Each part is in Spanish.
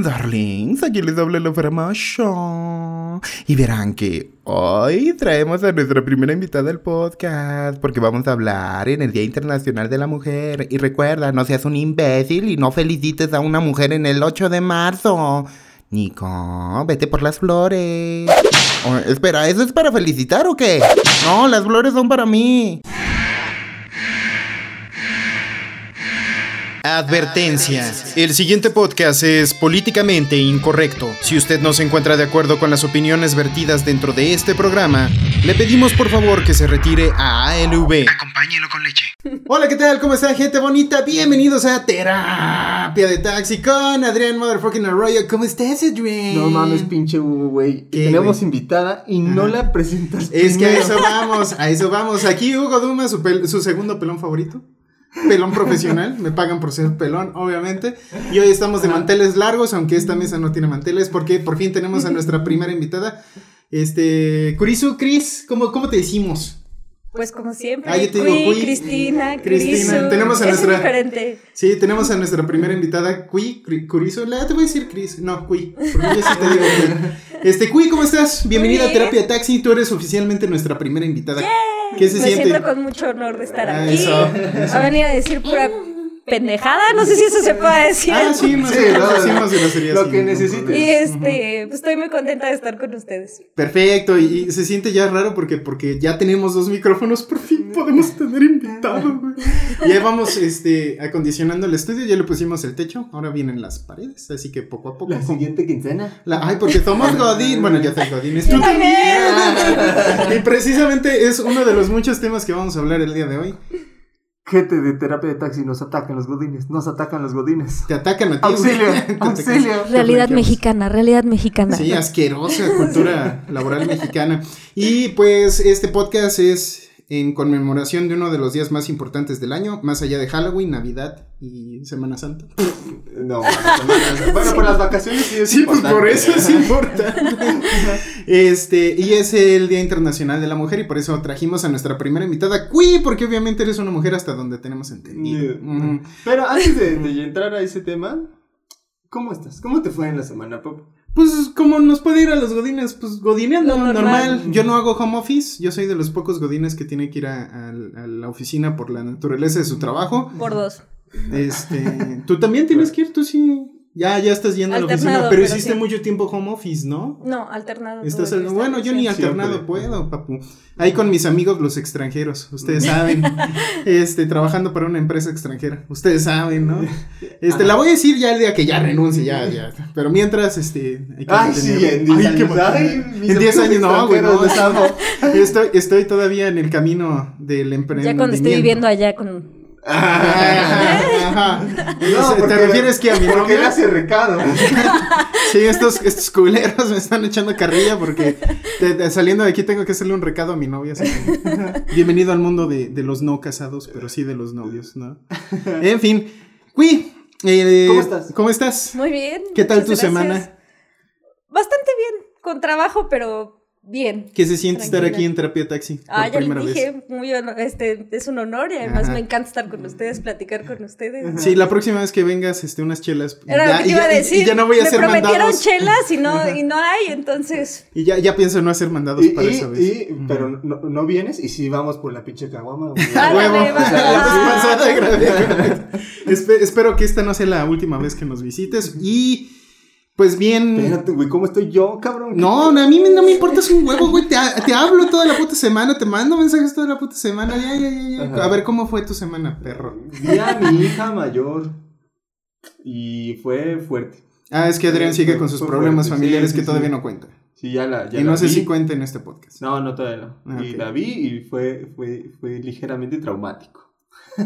Darlings, aquí les habla la Farmasho. Y verán que hoy traemos a nuestra primera invitada al podcast porque vamos a hablar en el Día Internacional de la Mujer. Y recuerda, no seas un imbécil y no felicites a una mujer en el 8 de marzo. Nico, vete por las flores. Oh, espera, ¿eso es para felicitar o qué? No, las flores son para mí. Advertencia. El siguiente podcast es políticamente incorrecto. Si usted no se encuentra de acuerdo con las opiniones vertidas dentro de este programa, le pedimos por favor que se retire a ALV. Acompáñelo con leche. Hola, ¿qué tal? ¿Cómo está, gente bonita? Bienvenidos a Terapia de Taxi con Adrián Motherfucking Arroyo. ¿Cómo estás, Adrián? No mames, pinche Hugo, güey. ¿Qué, Tenemos invitada y no la presentas. Es que a eso vamos, a eso vamos. Aquí Hugo Duma, su segundo pelón favorito. Pelón profesional, me pagan por ser pelón, obviamente. Y hoy estamos de manteles largos, aunque esta mesa no tiene manteles, porque por fin tenemos a nuestra primera invitada. Este, Kurisu, Cris, ¿cómo, ¿cómo te decimos? Pues como siempre, Ah, yo te digo Cui, Cui. Cristina, Cristina, Crisu. tenemos a es nuestra- diferente. Sí, tenemos a nuestra primera invitada, Cui, Kurisu. La, te voy a decir Cris, no, Cui, porque yo sí te digo Cui. Este, Cui, ¿cómo estás? Bienvenida a. Terapia Taxi, tú eres oficialmente nuestra primera invitada. ¿Qué se Me siente? siento con mucho honor de estar Ah, aquí. eso, A venir a decir pura pendejada, no sé si eso se puede decir. Ah, sí, Sí, nosotros no, decimos groserías lo que necesites. Y este, pues estoy muy contenta de estar con ustedes. Perfecto, y, y se siente ya raro porque, porque ya tenemos dos micrófonos, por fin podemos tener invitado, güey. Ya vamos este, acondicionando el estudio, ya le pusimos el techo, ahora vienen las paredes, así que poco a poco. La siguiente quincena. La- ay, porque somos Godín, bueno, ya soy Godín, tú Yo también. Y precisamente es uno de los muchos temas que vamos a hablar el día de hoy. Gente de terapia de taxi, nos atacan los godines. Nos atacan los godines. Te atacan a ti. Auxilio, auxilio. Realidad mexicana, realidad mexicana. Sí, asquerosa cultura laboral mexicana. Y pues este podcast es en conmemoración de uno de los días más importantes del año, más allá de Halloween, Navidad y Semana Santa. No, bueno, por las vacaciones sí es Sí, pues importante. por eso es importante. Este, y es el Día Internacional de la Mujer y por eso trajimos a nuestra primera invitada, Cui, porque obviamente eres una mujer hasta donde tenemos entendido. Ujú. Pero antes de, de entrar a ese tema, ¿cómo estás? ¿Cómo te fue en la semana, Pop? Pues como nos puede ir a los godines, pues godineando, normal. normal. Yo no hago home office, yo soy de los pocos godines que tiene que ir a, a- a la oficina por la naturaleza de su trabajo. Por dos. Este, tú también tienes que ir, tú sí. Ya, ya estás yendo a la oficina, Alternado, pero pero hiciste sí. mucho tiempo home office, ¿no? No, alternado. Estás al- bueno, yo ni alternado Siempre. puedo, papu. Ahí con mis amigos los extranjeros, ustedes saben. este, trabajando para una empresa extranjera, ustedes saben, ¿no? Este, la voy a decir ya el día que ya renuncie, ya, ya. Pero mientras, este, hay que Ay, sí, en 10 Ay, qué años. mal. Ay, mis En 10 amigos años, no, güey, no. Estoy, estoy todavía en el camino del Ya emprendimiento. cuando esté viviendo allá con. Ajá, No, ¿Te porque- refieres que a mi Porque novia? él hace recado. Sí, estos, estos culeros me están echando carrilla porque saliendo de aquí tengo que hacerle un recado a mi novia. así que, bienvenido al mundo de, de los no casados, pero sí de los novios, ¿no? En fin, Cui, eh, ¿Cómo estás? ¿Cómo estás? Muy bien. ¿Qué tal tu gracias. semana? Bastante bien. Con trabajo, pero bien. ¿Qué se siente estar aquí en terapia taxi por Ah, ya les primera vez? dije, muy honor- este, es un honor y además Ajá. me encanta estar con ustedes, platicar con ustedes. Sí, la próxima vez que vengas, este, unas chelas. y Era ya- lo que iba a y- decir. Y ya no voy a me hacer prometieron mandados. chelas y no, y no hay, entonces. Y ya, ya pienso no hacer mandados Y, para y- esa vez. y- pero no, no vienes y sí vamos por la pinche caguama. vez espero que esta no sea la última vez que nos visites. Y pues bien. Espérate, güey, ¿cómo estoy yo, cabrón? No, no, a mí no me importa es un huevo, güey. Te, ha- te hablo toda la puta semana, te mando mensajes toda la puta semana. Ya, ya, ya, ya. A ver cómo fue tu semana, perro. Vi a mi hija mayor y fue fuerte. Ah, es que Adrián sigue con sus problemas fuerte, familiares sí, que todavía no cuenta. Sí, ya la, ya Y la no sé vi. si cuenta en este podcast. No, no, todavía no. Ah, Y la vi y fue, fue, fue ligeramente traumático.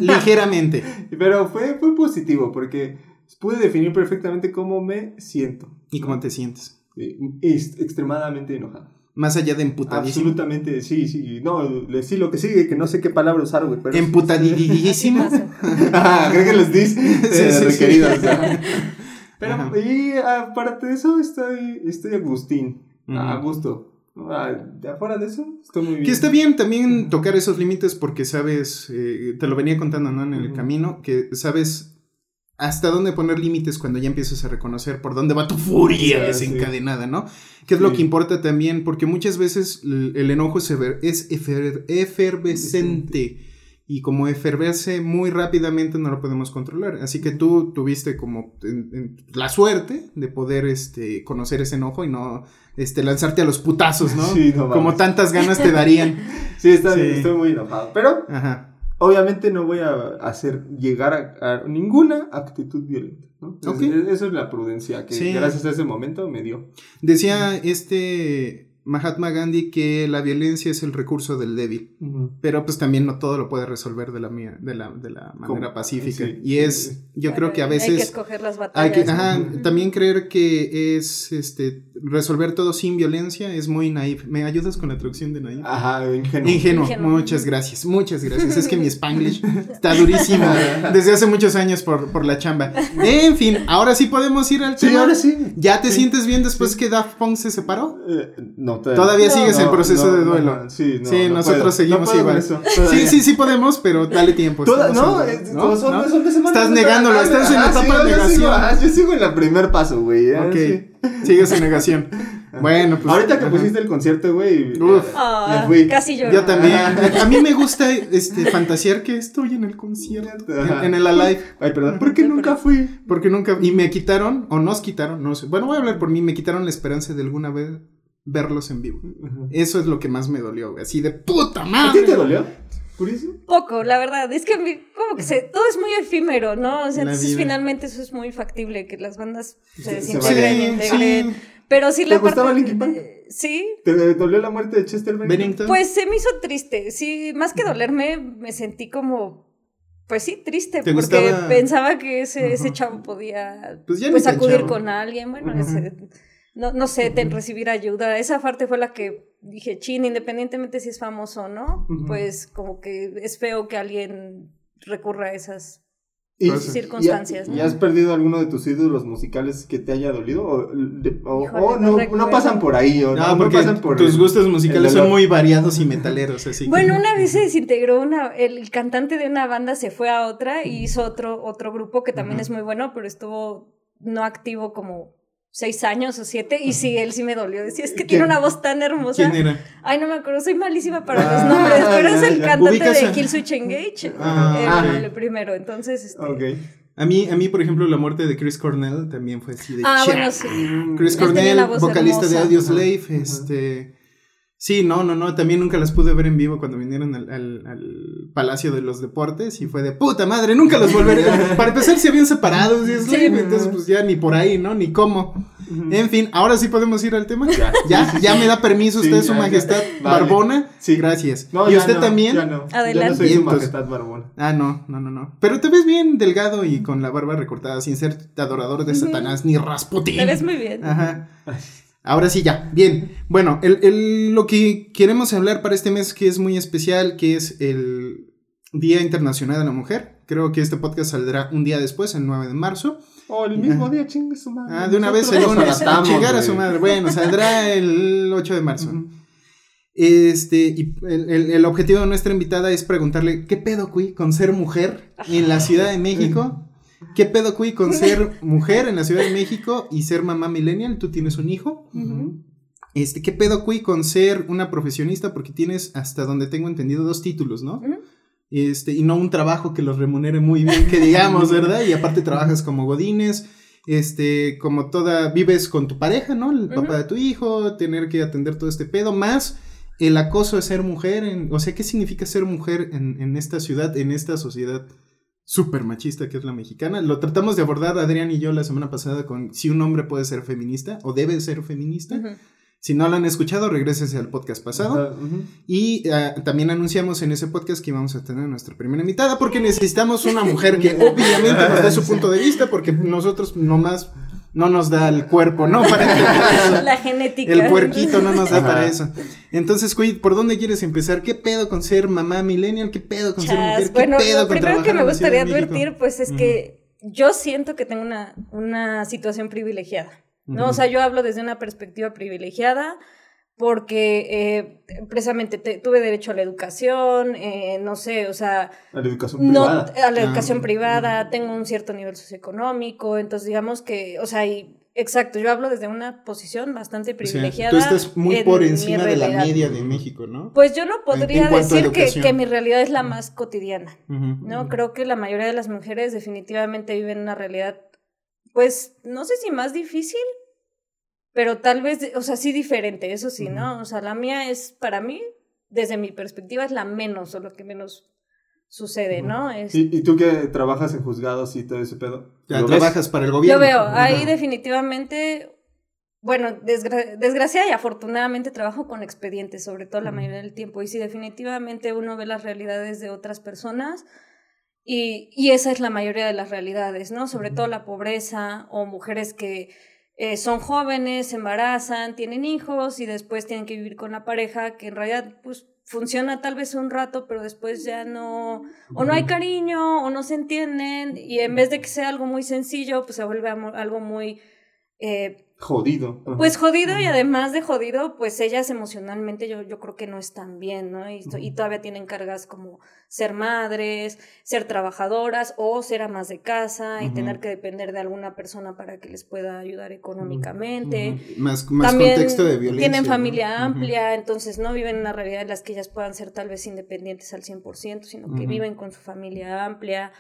Ligeramente. Pero fue, fue positivo porque pude definir perfectamente cómo me siento. ¿Y cómo te sientes? Eh, es extremadamente enojado. Más allá de emputadísimo. Absolutamente, sí, sí. No, le sí lo que sigue, que no sé qué palabra usar, güey. Ah, creo que los dis eh, Sí, sí, sí. requeridos. ajá. Pero, Ajá. y aparte de eso, estoy, estoy Agustín. Ujú. A gusto. Ah, de afuera de eso, estoy muy bien. Que está bien también tocar esos límites porque sabes, eh, te lo venía contando, ¿no? En el Ujú. camino, que sabes hasta dónde poner límites cuando ya empiezas a reconocer por dónde va tu furia Sí, desencadenada, ¿no? Que es lo que importa también, porque muchas veces el, el enojo es, efer- es efer- efervescente y como efervece muy rápidamente no lo podemos controlar. Así que tú tuviste como en- en la suerte de poder este, conocer ese enojo y no este, lanzarte a los putazos, ¿no? Sí, no como tantas ganas te darían. Sí, está, Sí. estoy muy enojado. Pero Ajá. Obviamente no voy a hacer llegar a, a ninguna actitud violenta. ¿no? Es- Ok. es- eso es la prudencia que Sí. gracias a ese momento me dio. Decía este Mahatma Gandhi que la violencia es el recurso del débil. Pero pues también no todo lo puede resolver de la, mía- de la, de la manera pacífica. sí. Y es, yo creo que a Hay que veces escoger las hay batallas. ajá, también creer que es este resolver todo sin violencia es muy naive. ¿Me ayudas con la traducción de naive? Ajá, ingenuo. Ingenuo. Ingenuo. Muchas gracias, muchas gracias. Es que mi spanglish está durísimo desde hace muchos años por, por la chamba. En fin, ahora sí podemos ir al Sí, tema. ahora sí. ¿Ya te Sí. sientes bien después que Daft Punk se separó? Eh, no, Todavía no, sigues no, en proceso no, de duelo. no, sí, no, sí, no nosotros puedo, seguimos igual. eso, sí, sí, sí podemos, pero dale tiempo. Toda- no, en- es- como son, ¿No? son de semana. Estás negándolo, ah, estás en ah, etapa sí, de yo sigo- negación. ah, yo sigo en el primer paso, güey. ah, Ok, sí. sigues en negación. Bueno, pues. Ahorita que ajá. pusiste el concierto, güey. Uf. Ah, me fui. casi. Yo también. A mí me gusta este, fantasear que estoy en el concierto, en, el Alive, Ay, perdón. ¿Por qué nunca fui? porque nunca. Y me quitaron, o nos quitaron, no sé. Bueno, voy a hablar por mí, me quitaron la esperanza de alguna vez verlos en vivo. Eso es lo que más me dolió, güey. Así de puta ¿A madre. ti te dolió? ¿Purísimo? Poco, la verdad. Es que como que se, todo es muy efímero, ¿no? O sea, La entonces vida. finalmente eso es muy factible, que las bandas se desintegren, vayan. integren. Pero sí ¿Te la gustaba parte- Linkin Park? Sí, ¿Te dolió la muerte de Chester Bennington? Bennington. pues se me hizo triste. Sí, más que dolerme, me sentí como. Pues sí, triste, ¿Te porque gustaba? pensaba que ese, ese chavo podía Pues ya pues acudir chavo. con alguien, bueno, ese- no, no sé, recibir ayuda. Esa parte fue la que dije, chin, independientemente si es famoso o no, pues como que es feo que alguien recurra a esas Y- Cosas. circunstancias. ¿Y ¿no? has perdido alguno de tus ídolos musicales que te haya dolido? ¿O, de- o- Híjole, o no no, pasan por ahí? ¿o No, no, porque pasan por tus gustos musicales son muy variados y metaleros, así que- Bueno, una vez se desintegró una, el cantante de una banda se fue a otra y hizo otro, otro grupo que también es muy bueno, pero estuvo no activo como seis años o siete y sí, él sí me dolió. Decía, es que tiene una voz tan hermosa. ¿Quién era? Ay, no me acuerdo, soy malísima para Ah, los nombres, pero es el cantante de a- Killswitch Engage, Ah, el, ok. el primero. Entonces, este. A mí, a mí, por ejemplo, la muerte de Chris Cornell también fue así de Ah, bueno, sí. Chris Cornell, vocalista de Ajá, ajá. este... Sí, no, no, no, también nunca las pude ver en vivo cuando vinieron al, al- al Palacio de los Deportes y fue de puta madre, nunca los volveré. Para empezar, se habían separado, Audioslave, Sí. entonces pues ya ni por ahí, ¿no? Ni cómo. En fin, ahora sí podemos ir al tema. Ya. Ya, Sí, sí, ya sí. me da permiso Sí, usted, ya, su ya. majestad Vale. Barbona. Sí. Gracias. No, ¿Y ya usted no, también? Ya no. Ya Adelante. no soy su Vientos. majestad barbona. Ah, no, no, no, no. Pero te ves bien delgado y con la barba recortada, sin ser adorador de. Satanás ni Rasputin. Te ves muy bien. Ajá. Ahora sí, ya. Bien. Bueno, el, el- lo que queremos hablar para este mes que es muy especial, que es el Día Internacional de la Mujer. Creo que este podcast saldrá un día después, el 9 de marzo. Oh, el mismo día, chingue su madre. Ah, de una vez el Nosotros nos lunes. adaptamos, Chingar a su madre. Bueno, saldrá el 8 de marzo. Este, y el, el- el objetivo de nuestra invitada es preguntarle, ¿qué pedo, Cui, con ser mujer en la Ciudad de México? ¿Qué pedo, Cui, con ser mujer en la Ciudad de México y ser mamá millennial? Tú tienes un hijo. Este, ¿qué pedo, Cui, con ser una profesionista? Porque tienes, hasta donde tengo entendido, dos títulos, ¿no? Este, y no un trabajo que los remunere muy bien, que digamos, ¿verdad? Y aparte trabajas como godines, este, como toda, vives con tu pareja, ¿no? El papá de tu hijo, tener que atender todo este pedo, más el acoso de ser mujer, en, o sea, ¿qué significa ser mujer en, en esta ciudad, en esta sociedad súper machista que es la mexicana? Lo tratamos de abordar Adrián y yo la semana pasada con si un hombre puede ser feminista o debe ser feminista. Si no lo han escuchado, regrésense al podcast pasado. Y ah, también anunciamos en ese podcast que íbamos a tener a nuestra primera invitada porque necesitamos una mujer que obviamente nos dé su punto de vista porque nosotros nomás no nos da el cuerpo, ¿no? Para. La genética. El puerquito no nos da Ajá. para eso. Entonces, Cuid, ¿por dónde quieres empezar? ¿Qué pedo con ser mamá millennial? ¿Qué pedo con ser mujer? ¿Qué Bueno, pedo lo con primero que me gustaría advertir, pues, es que yo siento que tengo una, una situación privilegiada, ¿no? O sea, yo hablo desde una perspectiva privilegiada porque eh, precisamente te- tuve derecho a la educación, eh, no sé, o sea, A la educación no, privada. a la educación Ah. privada, tengo un cierto nivel socioeconómico, entonces digamos que, o sea, y, exacto, yo hablo desde una posición bastante O sea, privilegiada. tú estás muy en por encima de la media de México, ¿no? Pues yo no podría decir que, educación. que mi realidad es la más cotidiana. ¿no? Creo que la mayoría de las mujeres definitivamente viven una realidad, pues, no sé si más difícil, pero tal vez, o sea, sí diferente, eso sí, ¿no? O sea, la mía es, para mí, desde mi perspectiva, es la menos, o lo que menos sucede, ¿no? Es, ¿Y, y tú que trabajas en juzgados y todo ese pedo? Ya ¿lo ves? trabajas para el gobierno. Yo veo, ahí Ajá. definitivamente, bueno, desgra- desgracia y afortunadamente trabajo con expedientes, sobre todo la mayoría del tiempo, y sí, definitivamente uno ve las realidades de otras personas. Y, y esa es la mayoría de las realidades, ¿no? Sobre todo la pobreza o mujeres que eh, son jóvenes, se embarazan, tienen hijos y después tienen que vivir con la pareja que en realidad pues funciona tal vez un rato, pero después ya no, o no hay cariño, o no se entienden, y en vez de que sea algo muy sencillo, pues se vuelve algo muy, eh, Jodido. Ajá. pues jodido, y además de jodido, pues ellas emocionalmente yo, yo creo que no están bien, ¿no? Y, to- y todavía tienen cargas como ser madres, ser trabajadoras, o ser amas de casa, y tener que depender de alguna persona para que les pueda ayudar económicamente. Más, más También contexto de violencia. tienen familia amplia, entonces no viven en una realidad en las que ellas puedan ser tal vez independientes al 100%, sino que viven con su familia amplia.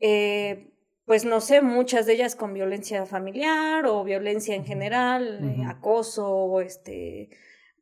Eh, pues no sé, muchas de ellas con violencia familiar o violencia en general, eh, acoso, o este,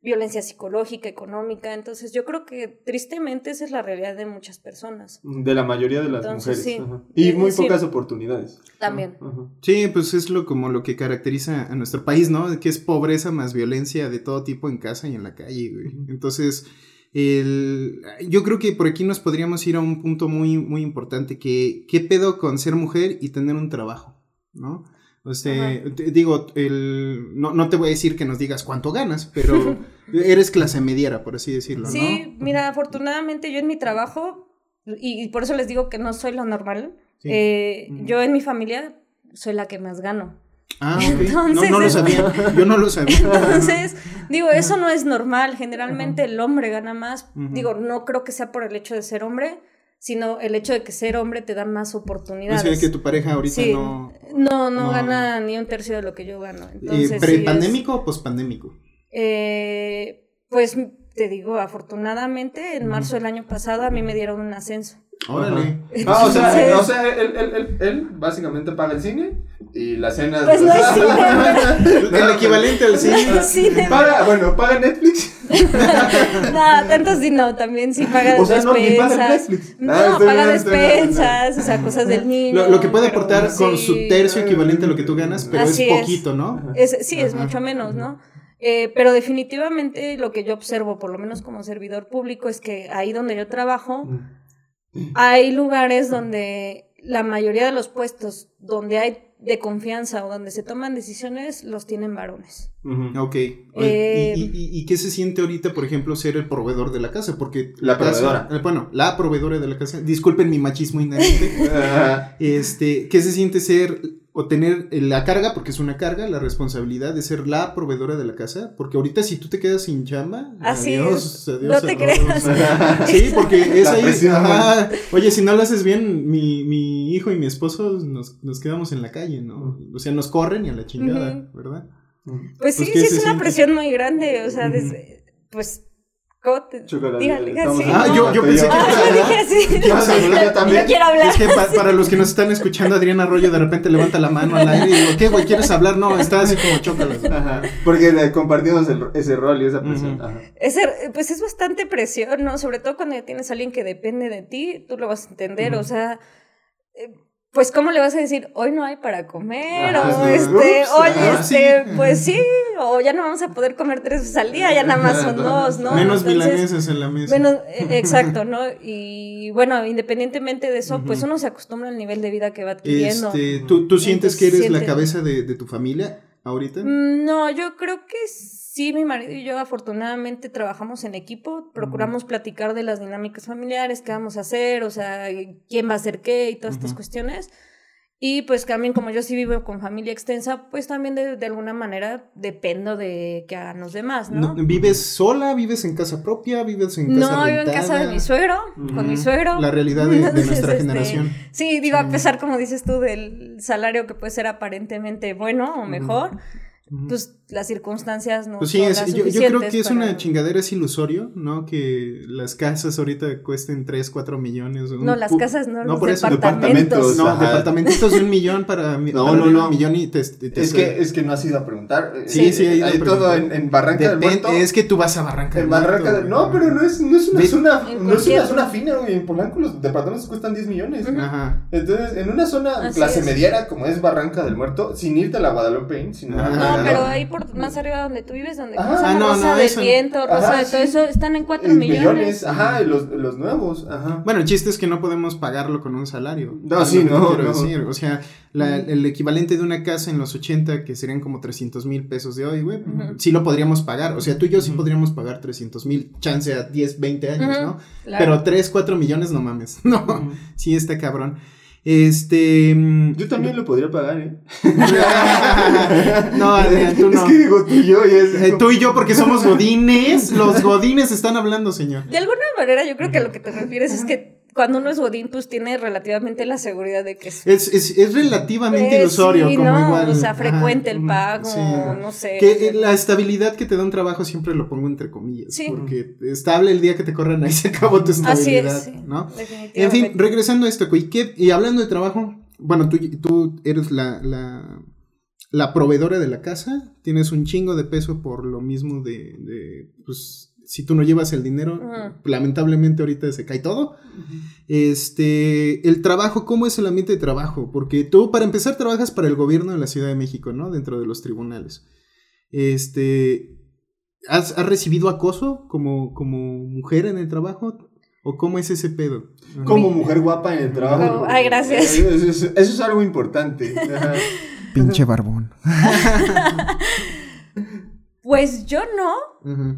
violencia psicológica, económica. Entonces yo creo que tristemente esa es la realidad de muchas personas. De la mayoría de las Entonces, mujeres. sí. ajá. Y muy pocas oportunidades. También. Ajá. Sí, pues es lo como lo que caracteriza a nuestro país, ¿no? Que es pobreza más violencia de todo tipo en casa y en la calle, güey. Entonces, el, yo creo que por aquí nos podríamos ir a un punto muy, muy importante, que qué pedo con ser mujer y tener un trabajo, ¿no? O sea, te digo, el, no, no te voy a decir que nos digas cuánto ganas, pero eres clase mediera, por así decirlo, ¿no? Sí, mira, afortunadamente yo en mi trabajo, y, y por eso les digo que no soy lo normal, Sí. eh, yo en mi familia soy la que más gano. Ah, ok. no, Entonces, no lo sabía, yo no lo sabía. Entonces, digo, eso no es normal. Generalmente el hombre gana más. Digo, no creo que sea por el hecho de ser hombre, sino el hecho de que ser hombre te da más O oportunidades. sea, que tu pareja ahorita Sí. no... no, no, no. gana ni un tercio de lo que yo gano. Eh, Entonces, sí es- ¿Pre-pandémico o pospandémico? eh, pues te digo, afortunadamente, en marzo del año pasado a mí me dieron un ascenso. Órale. Ah, o sea, Entonces- o sea él, él, él, él básicamente paga el cine y la cena. Pues no es cine, El equivalente al cine. Cine. Paga, bueno, paga Netflix. No, tanto sí no, también sí paga O sea, no, ni paga despensas. Netflix. No, Ah, paga bien, despensas, o sea, cosas del niño. Lo, lo que puede pero aportar con sí. su tercio equivalente a lo que tú ganas, pero Así es es. poquito, ¿no? Es- sí, es mucho menos, ¿no? Eh, pero definitivamente lo que yo observo, por lo menos como servidor público, es que ahí donde yo trabajo, hay lugares donde la mayoría de los puestos donde hay de confianza o donde se toman decisiones los tienen varones. Ujú. Ok. Eh, ¿Y, y, y- y qué se siente ahorita, por ejemplo, ser el proveedor de la casa? Porque La casa- proveedora. eh, bueno, la proveedora de la casa. Disculpen mi machismo inherente. Ajá. este, ¿qué se siente ser o tener la carga, porque es una carga, la responsabilidad de ser la proveedora de la casa? Porque ahorita si tú te quedas sin chamba, Así adiós, es. adiós, No te creas. Sí, porque es La ahí. presión. ajá. Oye, si no lo haces bien, mi, mi hijo y mi esposo nos, nos quedamos en la calle, ¿no? O sea, nos corren y a la chingada. ¿verdad? Pues sí, Pues, ¿qué sí se es una presión muy grande, o sea, desde- pues, ¿cómo te- dígale, Ah, yo, yo pensé que. Ah, yo dije así. ¿Qué vas a hablar? Yo también. Yo quiero hablar. Es que pa- para los que nos están escuchando, Adriana Arroyo de repente levanta la mano al aire y digo, ¿qué, güey? ¿Quieres hablar? No, está así como chócalas. Ajá. Porque eh, compartimos el- ese rol y esa presión. Ajá. Es, pues es bastante presión, ¿no? Sobre todo cuando ya tienes a alguien que depende de ti, tú lo vas a entender, o sea, eh, pues cómo le vas a decir, hoy no hay para comer, Ajá, o este, Ups, oye, este, sí. pues sí, o ya no vamos a poder comer tres veces al día, ya nada más son dos, ¿no? Menos milanesas en la mesa. Menos, eh, exacto, ¿no? Y bueno, independientemente de eso, pues uno se acostumbra al nivel de vida que va adquiriendo. este, ¿tú, ¿Tú sientes que eres la cabeza de, de tu familia ahorita? Mm, No, yo creo que sí, mi marido y yo afortunadamente trabajamos en equipo, procuramos platicar de las dinámicas familiares, qué vamos a hacer, o sea, quién va a hacer qué y todas estas cuestiones. Y pues también como yo sí vivo con familia extensa, pues también de, de alguna manera dependo de que hagan los demás, ¿no? No, ¿Vives sola? ¿Vives en casa propia? ¿Vives en casa No, vivo en casa de rentada? mi suegro, con mi suegro. La realidad de, de nuestra este, generación. Sí, digo, Sí. a pesar, como dices tú, del salario que puede ser aparentemente bueno o mejor, Ujú. Pues las circunstancias no Pues sí, son es- las yo, yo creo que es para- una chingadera, es ilusorio, ¿no? Que las casas ahorita cuesten 3, 4 millones. un No, las casas no, No, los por eso, departamentos. departamentos. No, Ajá. departamentitos de un millón para No, para no, un no. millón y te, te- te- Es que, es que no has ido a preguntar. Eh, Sí, sí, Hay todo en, en Barranca del Muerto. es que tú vas a Barranca del Barranca Muerto, del... No, pero no es, no es una Ve- zona, no es una zona fina, güey. En Polanco los departamentos cuestan 10 millones. Ajá. Entonces, en una zona Así clase es. mediana como es Barranca del Muerto, sin irte a la Guadalupe, sino No, no. pero ahí por más arriba donde tú vives, donde Ajá. Ah, no, Rosa no, del eso- Viento, Rosa Ajá, de todo sí. eso, están en 4 en millones. Ajá, y los, los nuevos, ajá. Bueno, el chiste es que no podemos pagarlo con un salario. No, sí, no, quiero no. decir. O sea, la- el equivalente de una casa en los 80, que serían como 300 mil pesos de hoy, güey, sí lo podríamos pagar. O sea, tú y yo sí podríamos pagar 300 mil, chance a 10, 20 años, ¿no? claro. Pero 3, 4 millones, no mames. No, sí está cabrón. Este. mm, Yo también lo podría pagar, ¿eh? no, Adrián, tú no. Es que digo tú y yo, y es. Eh, tú y yo, porque somos godines. Los godines están hablando, señor. De alguna manera, yo creo que a lo que te refieres es que cuando uno es Godín, pues tiene relativamente la seguridad de que es. Es, es, es relativamente Eh, ilusorio, sí, como no, igual. O sea, frecuente el pago, sí. no sé. Que eh, la estabilidad que te da un trabajo siempre lo pongo entre comillas. Sí. Porque estable el día que te corran ahí se acabó tu Así estabilidad, es, sí, ¿no? definitivamente. En fin, regresando a esto, güey, ¿qué- y hablando de trabajo, bueno, tú, tú eres la, la, la proveedora de la casa, tienes un chingo de peso por lo mismo de, de, pues, si tú no llevas el dinero, lamentablemente ahorita se cae todo. Este, el trabajo, ¿cómo es el ambiente de trabajo? Porque tú, para empezar, trabajas para el gobierno de la Ciudad de México, ¿no? Dentro de los tribunales. Este, ¿has, has recibido acoso como, como mujer en el trabajo? ¿O cómo es ese pedo? Como mujer guapa en el trabajo. Oh, ay, gracias. Eso, eso- eso es algo importante. Pinche barbón. Pues yo no, Ujú.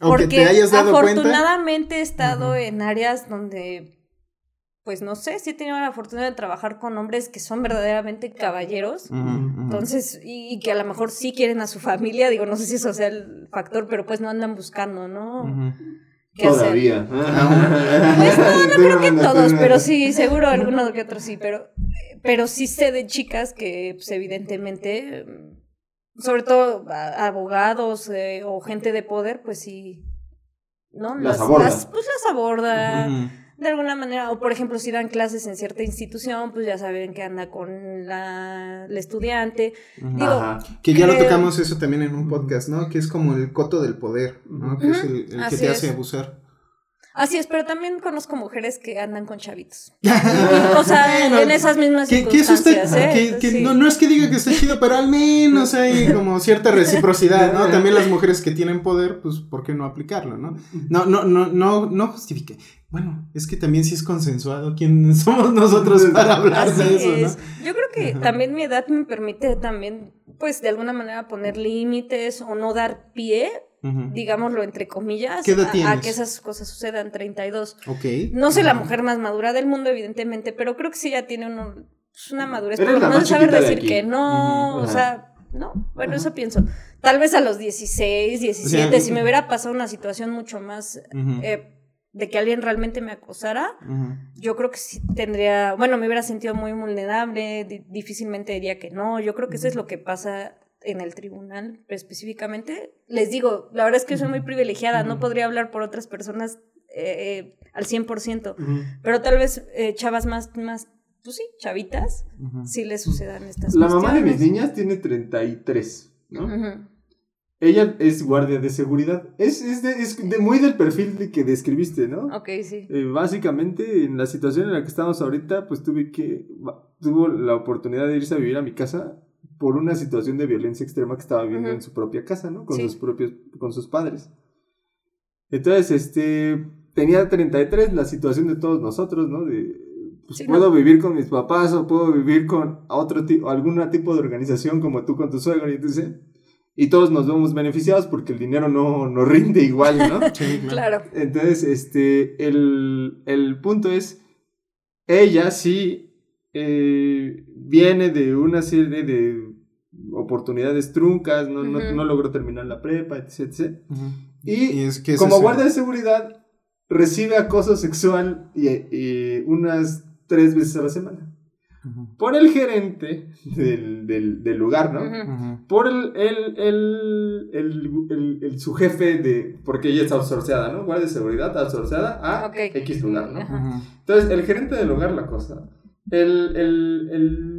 Aunque porque te hayas dado cuenta. afortunadamente he estado Ujú. en áreas donde, pues no sé, sí he tenido la fortuna de trabajar con hombres que son verdaderamente caballeros. Entonces, y, y que a lo mejor sí quieren a su familia, digo, no sé si eso sea el factor, pero pues no andan buscando, ¿no? Todavía. Pues no, no creo que todos, pero sí, seguro alguno que otro sí, pero, pero sí sé de chicas que, pues evidentemente, sobre todo abogados eh, o gente de poder, pues sí, ¿no? Las aborda. pues las aborda de alguna manera, o por ejemplo, si dan clases en cierta institución, pues ya saben que anda con la, la estudiante. Digo, Ajá. Que ya lo tocamos eso también en un podcast, ¿no? Que es como el coto del poder, ¿no? Que es el, el que Así te es. hace abusar. Así es, pero también conozco mujeres que andan con chavitos. o sea, Bueno, en esas mismas Que, que eso está, circunstancias, ¿eh? que, que Sí. no, no es que diga que está chido, pero al menos hay como cierta reciprocidad, ¿no? También las mujeres que tienen poder, pues, ¿por qué no aplicarlo, no? No, no, no, no, no justifique. Bueno, es que también sí es consensuado quién somos nosotros para hablar Así de eso, es. ¿no? Yo creo que Ajá. también mi edad me permite también, pues, de alguna manera poner límites o no dar pie, Digámoslo entre comillas, ¿Qué edad a- que esas cosas sucedan 32. Ok. No soy la mujer más madura del mundo, evidentemente, pero creo que sí ya tiene uno, pues, una madurez. Por lo menos saber de decir que no, o sea, no. Bueno, Ajá. eso pienso. Tal vez a los 16, 17, O sea, si me hubiera pasado una situación mucho más eh, de que alguien realmente me acosara, yo creo que sí tendría, bueno, me hubiera sentido muy vulnerable, di- difícilmente diría que no, yo creo que eso es lo que pasa en el tribunal específicamente. Les digo, la verdad es que soy muy privilegiada, no podría hablar por otras personas eh, al 100%, Ujú. pero tal vez eh, chavas más, más, pues sí, chavitas, sí les sucedan estas La mamá de mis niñas tiene 33, ¿no? Ujú. Ella es guardia de seguridad. Es, es, de- es de- muy del perfil de que describiste, ¿no? Ok, sí. Eh, básicamente, en la situación en la que estamos ahorita, pues tuve que. Tuvo la oportunidad de irse a vivir a mi casa por una situación de violencia extrema que estaba viviendo Ujú. en su propia casa, ¿no? Con Sí. sus propios. con sus padres. Entonces, este. Tenía 33, la situación de todos nosotros, ¿no? De. Pues Sí, puedo no. vivir con mis papás o puedo vivir con otro tipo, algún tipo de organización como tú con tu suegro y entonces. Y todos nos vemos beneficiados porque el dinero no, no rinde igual, ¿no? Sí, Claro. Entonces, este, el, el punto es, ella sí eh, viene de una serie de oportunidades truncas, no, no- Ujú. no logró terminar la prepa, etc. etc. Ujú. Y, es que es como guardia de seguridad recibe acoso sexual y, y unas tres veces a la semana. Ujú. Por el gerente del, del- del lugar, ¿no? Por el, el, el, el, el- el- su jefe de... Porque ella está outsourceada, ¿no? Guardia de seguridad outsourceada a Ok. X lugar, ¿no? Entonces, el gerente del hogar la cosa. El, el, el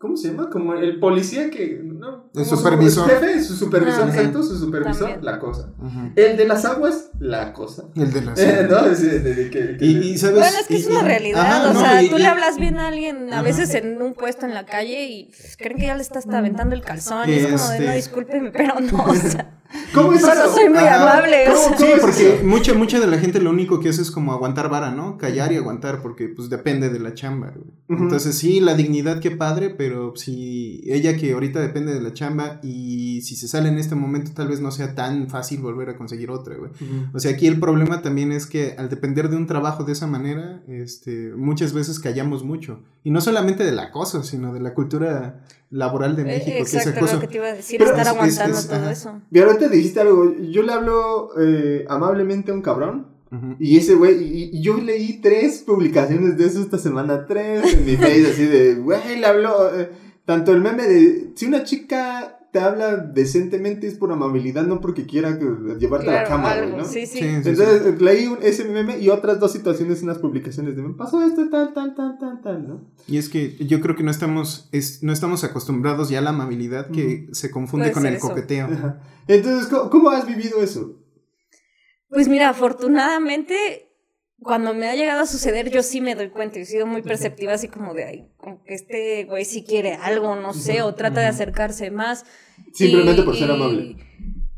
¿Cómo se llama? Como el policía que... No, El su- supervisor. jefe, su supervisor, Ah, exacto, su supervisor, También. la cosa. El de las aguas, la cosa. El de las. Eh, ¿No? Es de- de- de que- que- Y, y, ¿sabes? Bueno, es que es una y- realidad, Ajá, o no, sea, y- tú y- le hablas bien a alguien, a Ajá. veces en un puesto en la calle y creen que ya le estás aventando el calzón y es como de, Este- no, discúlpeme, pero no, o sea, ¿Cómo es solo eso? soy muy Ajá. amable, o ¿Cómo- sea. Sí, ¿Cómo es porque eso? mucha, mucha de la gente lo único que hace es como aguantar vara, ¿no? Callar y aguantar, porque pues depende de la chamba. güey. Entonces sí, la dignidad, qué padre, pero si ella que ahorita depende de la chamba y si se sale en este momento tal vez no sea tan fácil volver a conseguir otra, güey. Ujú. O sea, aquí el problema también es que al depender de un trabajo de esa manera, este, muchas veces callamos mucho. Y no solamente del acoso, sino de la cultura laboral de Eh, México, que es Exacto, acoso. lo que te iba a decir, Pero estar es- es- aguantando es- todo ajá. eso. Y ahorita dijiste algo, yo le hablo eh, amablemente a un cabrón. Ujú. Y ese güey, y, y yo leí tres publicaciones de eso esta semana, tres en mi face, así de, güey, le habló, eh, tanto el meme de, si una chica te habla decentemente es por amabilidad, no porque quiera llevarte a la cama, algo, güey, ¿no? sí, sí. Sí, sí, sí. Entonces eh, leí un- ese meme y otras dos situaciones, unas publicaciones de, me pasó esto, tal, tal, tal, tal, tal, ¿no? Y es que yo creo que no estamos, es, no estamos acostumbrados ya a la amabilidad que se confunde Puede con el eso. coqueteo. Ajá. Entonces, ¿cómo, cómo has vivido eso? Pues mira, afortunadamente, cuando me ha llegado a suceder, yo sí me doy cuenta he sido muy perceptiva, así como de, ay, como que este güey sí quiere algo, no sé, o trata de acercarse más. Simplemente Y- por ser y- amable.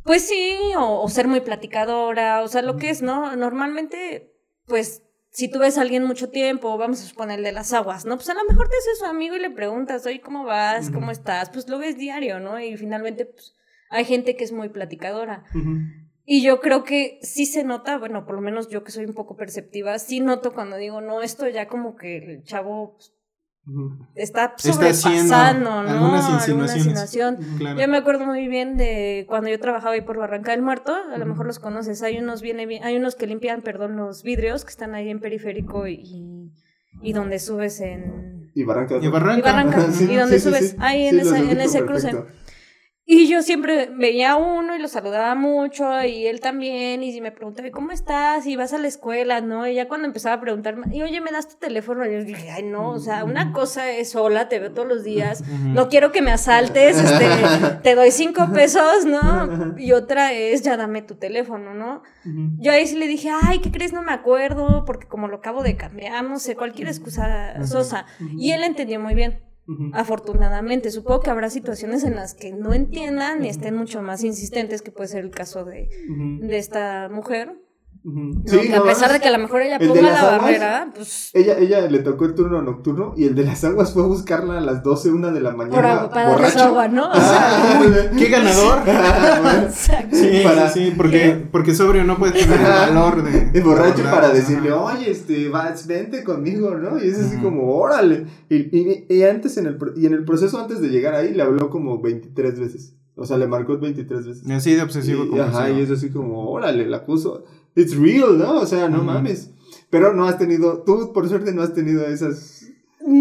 Pues sí, o, o ser muy platicadora, o sea, lo que es, ¿no? Normalmente, pues, si tú ves a alguien mucho tiempo, vamos a suponer el de las aguas, ¿no? Pues a lo mejor te haces su amigo y le preguntas, oye, ¿cómo vas? ¿Cómo estás? Pues lo ves diario, ¿no? Y finalmente, pues, hay gente que es muy platicadora. Ujú. Y yo creo que sí se nota, bueno, por lo menos yo que soy un poco perceptiva, sí noto cuando digo, no, esto ya como que el chavo pues, está sobrepasando, ¿no? algunas Alguna insinuación. Claro. Yo me acuerdo muy bien de cuando yo trabajaba ahí por Barranca del Muerto, a lo mejor los conoces, hay unos viene bien, hay unos que limpian, perdón, los vidrios que están ahí en periférico y, y donde subes en Y Barranca. Y Barranca. y Barranca, sí, y donde sí, subes sí. ahí Sí, en, esa- en ese cruce. Y yo siempre veía a uno y lo saludaba mucho, y él también, y me preguntaba, ¿cómo estás? Y vas a la escuela, ¿no? Y ya cuando empezaba a preguntarme, y oye, ¿me das tu teléfono? Y yo dije, ay, no, o sea, una cosa es, hola, te veo todos los días, no quiero que me asaltes, este, te doy cinco pesos, ¿no? Y otra es, ya dame tu teléfono, ¿no? Yo ahí sí le dije, ay, ¿qué crees? No me acuerdo, porque como lo acabo de cambiar, no sé, cualquier excusa sosa. Y él entendió muy bien. Afortunadamente, supongo que habrá situaciones en las que no entiendan y estén mucho más insistentes, que puede ser el caso de, de esta mujer. Ujú. ¿no? Sí, que a pesar de que a lo mejor ella ponga la aguas, barrera, pues Ella, ella le tocó el turno nocturno y el de las aguas fue a buscarla a las 12, una de la mañana. para darles borracho. agua, ¿no? O sea, Ah, ¡Qué ganador! ah. Sí, Para- sí, sí, porque, porque sobrio no puede tener el valor de... Es borracho para decirle, oye, este, vas, vente conmigo, ¿no? Y es así como, órale. Y, y, y antes, en el, y en el proceso antes de llegar ahí, le habló como 23 veces. O sea, le marcó 23 veces. Así de obsesivo Y, como ajá, y es así como, órale, la puso. It's real, ¿no? O sea, no mames. Pero no has tenido, tú por suerte no has tenido esas.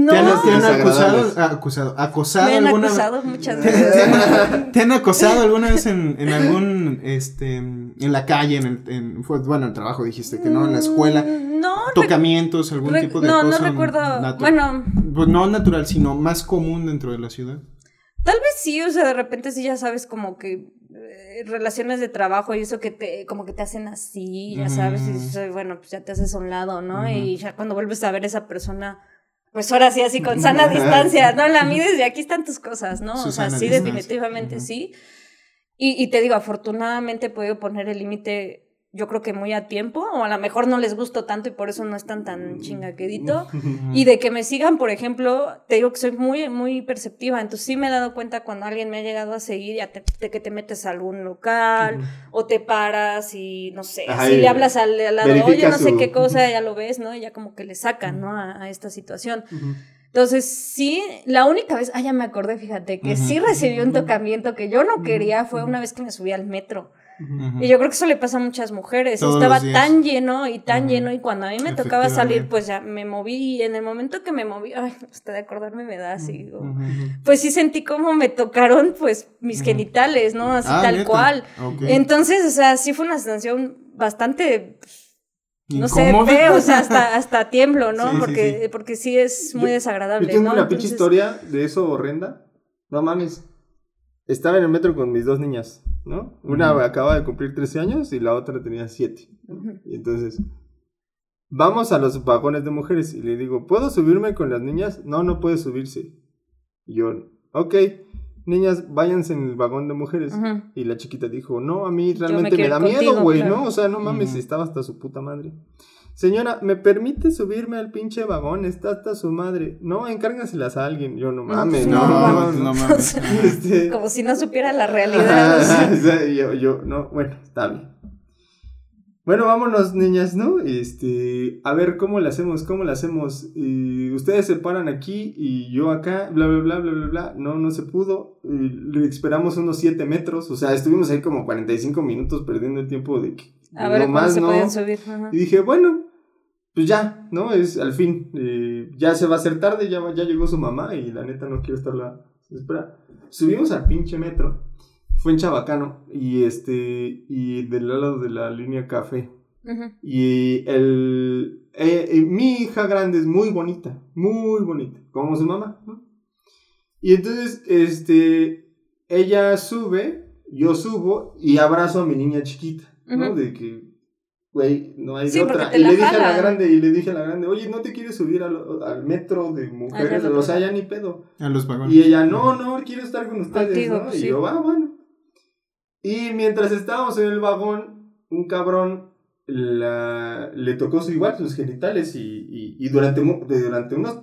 No, ¿Te han, te han acusado, ah, acusado, acosado me han alguna acusado muchas ¿Te, veces. te han, te han acosado alguna vez en, en algún, este, en la calle, en el, en, bueno, el trabajo dijiste que no, en la escuela, No, tocamientos, algún tipo de no, no acoso recuerdo. Bueno, Pues no natural, sino más común dentro de la ciudad. Tal vez sí, o sea, de repente sí ya sabes como que eh, relaciones de trabajo y eso que te, como que te hacen así, ya sabes, y bueno, pues ya te haces a un lado, ¿no? Y ya cuando vuelves a ver a esa persona, pues ahora sí, así con sana distancia, no la mides y aquí están tus cosas, ¿no? o sea, sí, distancia. definitivamente sí. Y, y te digo, afortunadamente he podido poner el límite yo creo que muy a tiempo, o a lo mejor no les gusto tanto y por eso no están tan chingaquedito. y de que me sigan, por ejemplo, te digo que soy muy, muy perceptiva, entonces sí me he dado cuenta cuando alguien me ha llegado a seguir, ya te, de que te metes a algún local, o te paras y no sé, si le hablas al, lado, oye, no sé qué cosa, ya lo ves, ¿no? Y ya como que le sacan, ¿no? A, esta situación. Entonces, sí, la única vez, ah, ya me acordé, fíjate, que sí recibí un tocamiento que yo no quería, fue una vez que me subí al metro. Y yo creo que eso le pasa a muchas mujeres. Estaba tan lleno y tan lleno y cuando a mí me tocaba salir, pues ya me moví y en el momento que me moví, ay, hasta de acordarme me da así. Pues sí sentí como me tocaron pues mis genitales, ¿no? Así ah, tal cual. Entonces, o sea, sí fue una sensación bastante... No sé, feo, o sea, hasta, hasta tiemblo, ¿no? porque, sí, porque sí es muy desagradable. Yo tengo ¿no? una pinche historia de eso horrenda. No mames. Estaba en el metro con mis dos niñas. ¿No? Una acaba de cumplir 13 años y la otra tenía 7. Y entonces, vamos a los vagones de mujeres y le digo, ¿puedo subirme con las niñas? No, no puede subirse. Y yo, ok, niñas, váyanse en el vagón de mujeres. Y la chiquita dijo, no, a mí realmente me, da miedo, güey, ¿no? O sea, no mames, estaba hasta su puta madre. Señora, ¿me permite subirme al pinche vagón? Está hasta su madre. No, encárgaselas a alguien. Yo no mames, no, no, no, mames. Este, Como si no supiera la realidad. yo, yo, no, bueno, está bien. Bueno, vámonos, niñas, ¿no? Este, a ver cómo le hacemos, cómo le hacemos. Y ustedes se paran aquí y yo acá, bla, bla, bla, bla, bla, bla. No, no se pudo. Y esperamos unos 7 metros. O sea, estuvimos ahí como 45 minutos perdiendo el tiempo de que a ver cómo se podían subir. Y dije, bueno, pues ya, ¿no? Es al fin, eh, ya se va a hacer tarde, ya, ya llegó su mamá y la neta no quiero estarla. Espera, subimos al pinche metro. Fue en Chabacano y este, y del lado de la línea café. Y el, eh, eh, mi hija grande es muy bonita, muy bonita, como su mamá. Y entonces, este, ella sube, yo subo y abrazo a mi niña chiquita. ¿no? De que, güey, no hay otra. Y le dije a la grande, y le dije a la grande, oye, ¿no te quieres subir al, metro de mujeres? o sea, ya ni pedo. A los vagones. Y ella, no, no, quiero estar con ustedes, ¿no? Y yo, va, ah, bueno. Y mientras estábamos en el vagón, un cabrón la, le tocó su igual sus genitales y, y, y durante, durante unos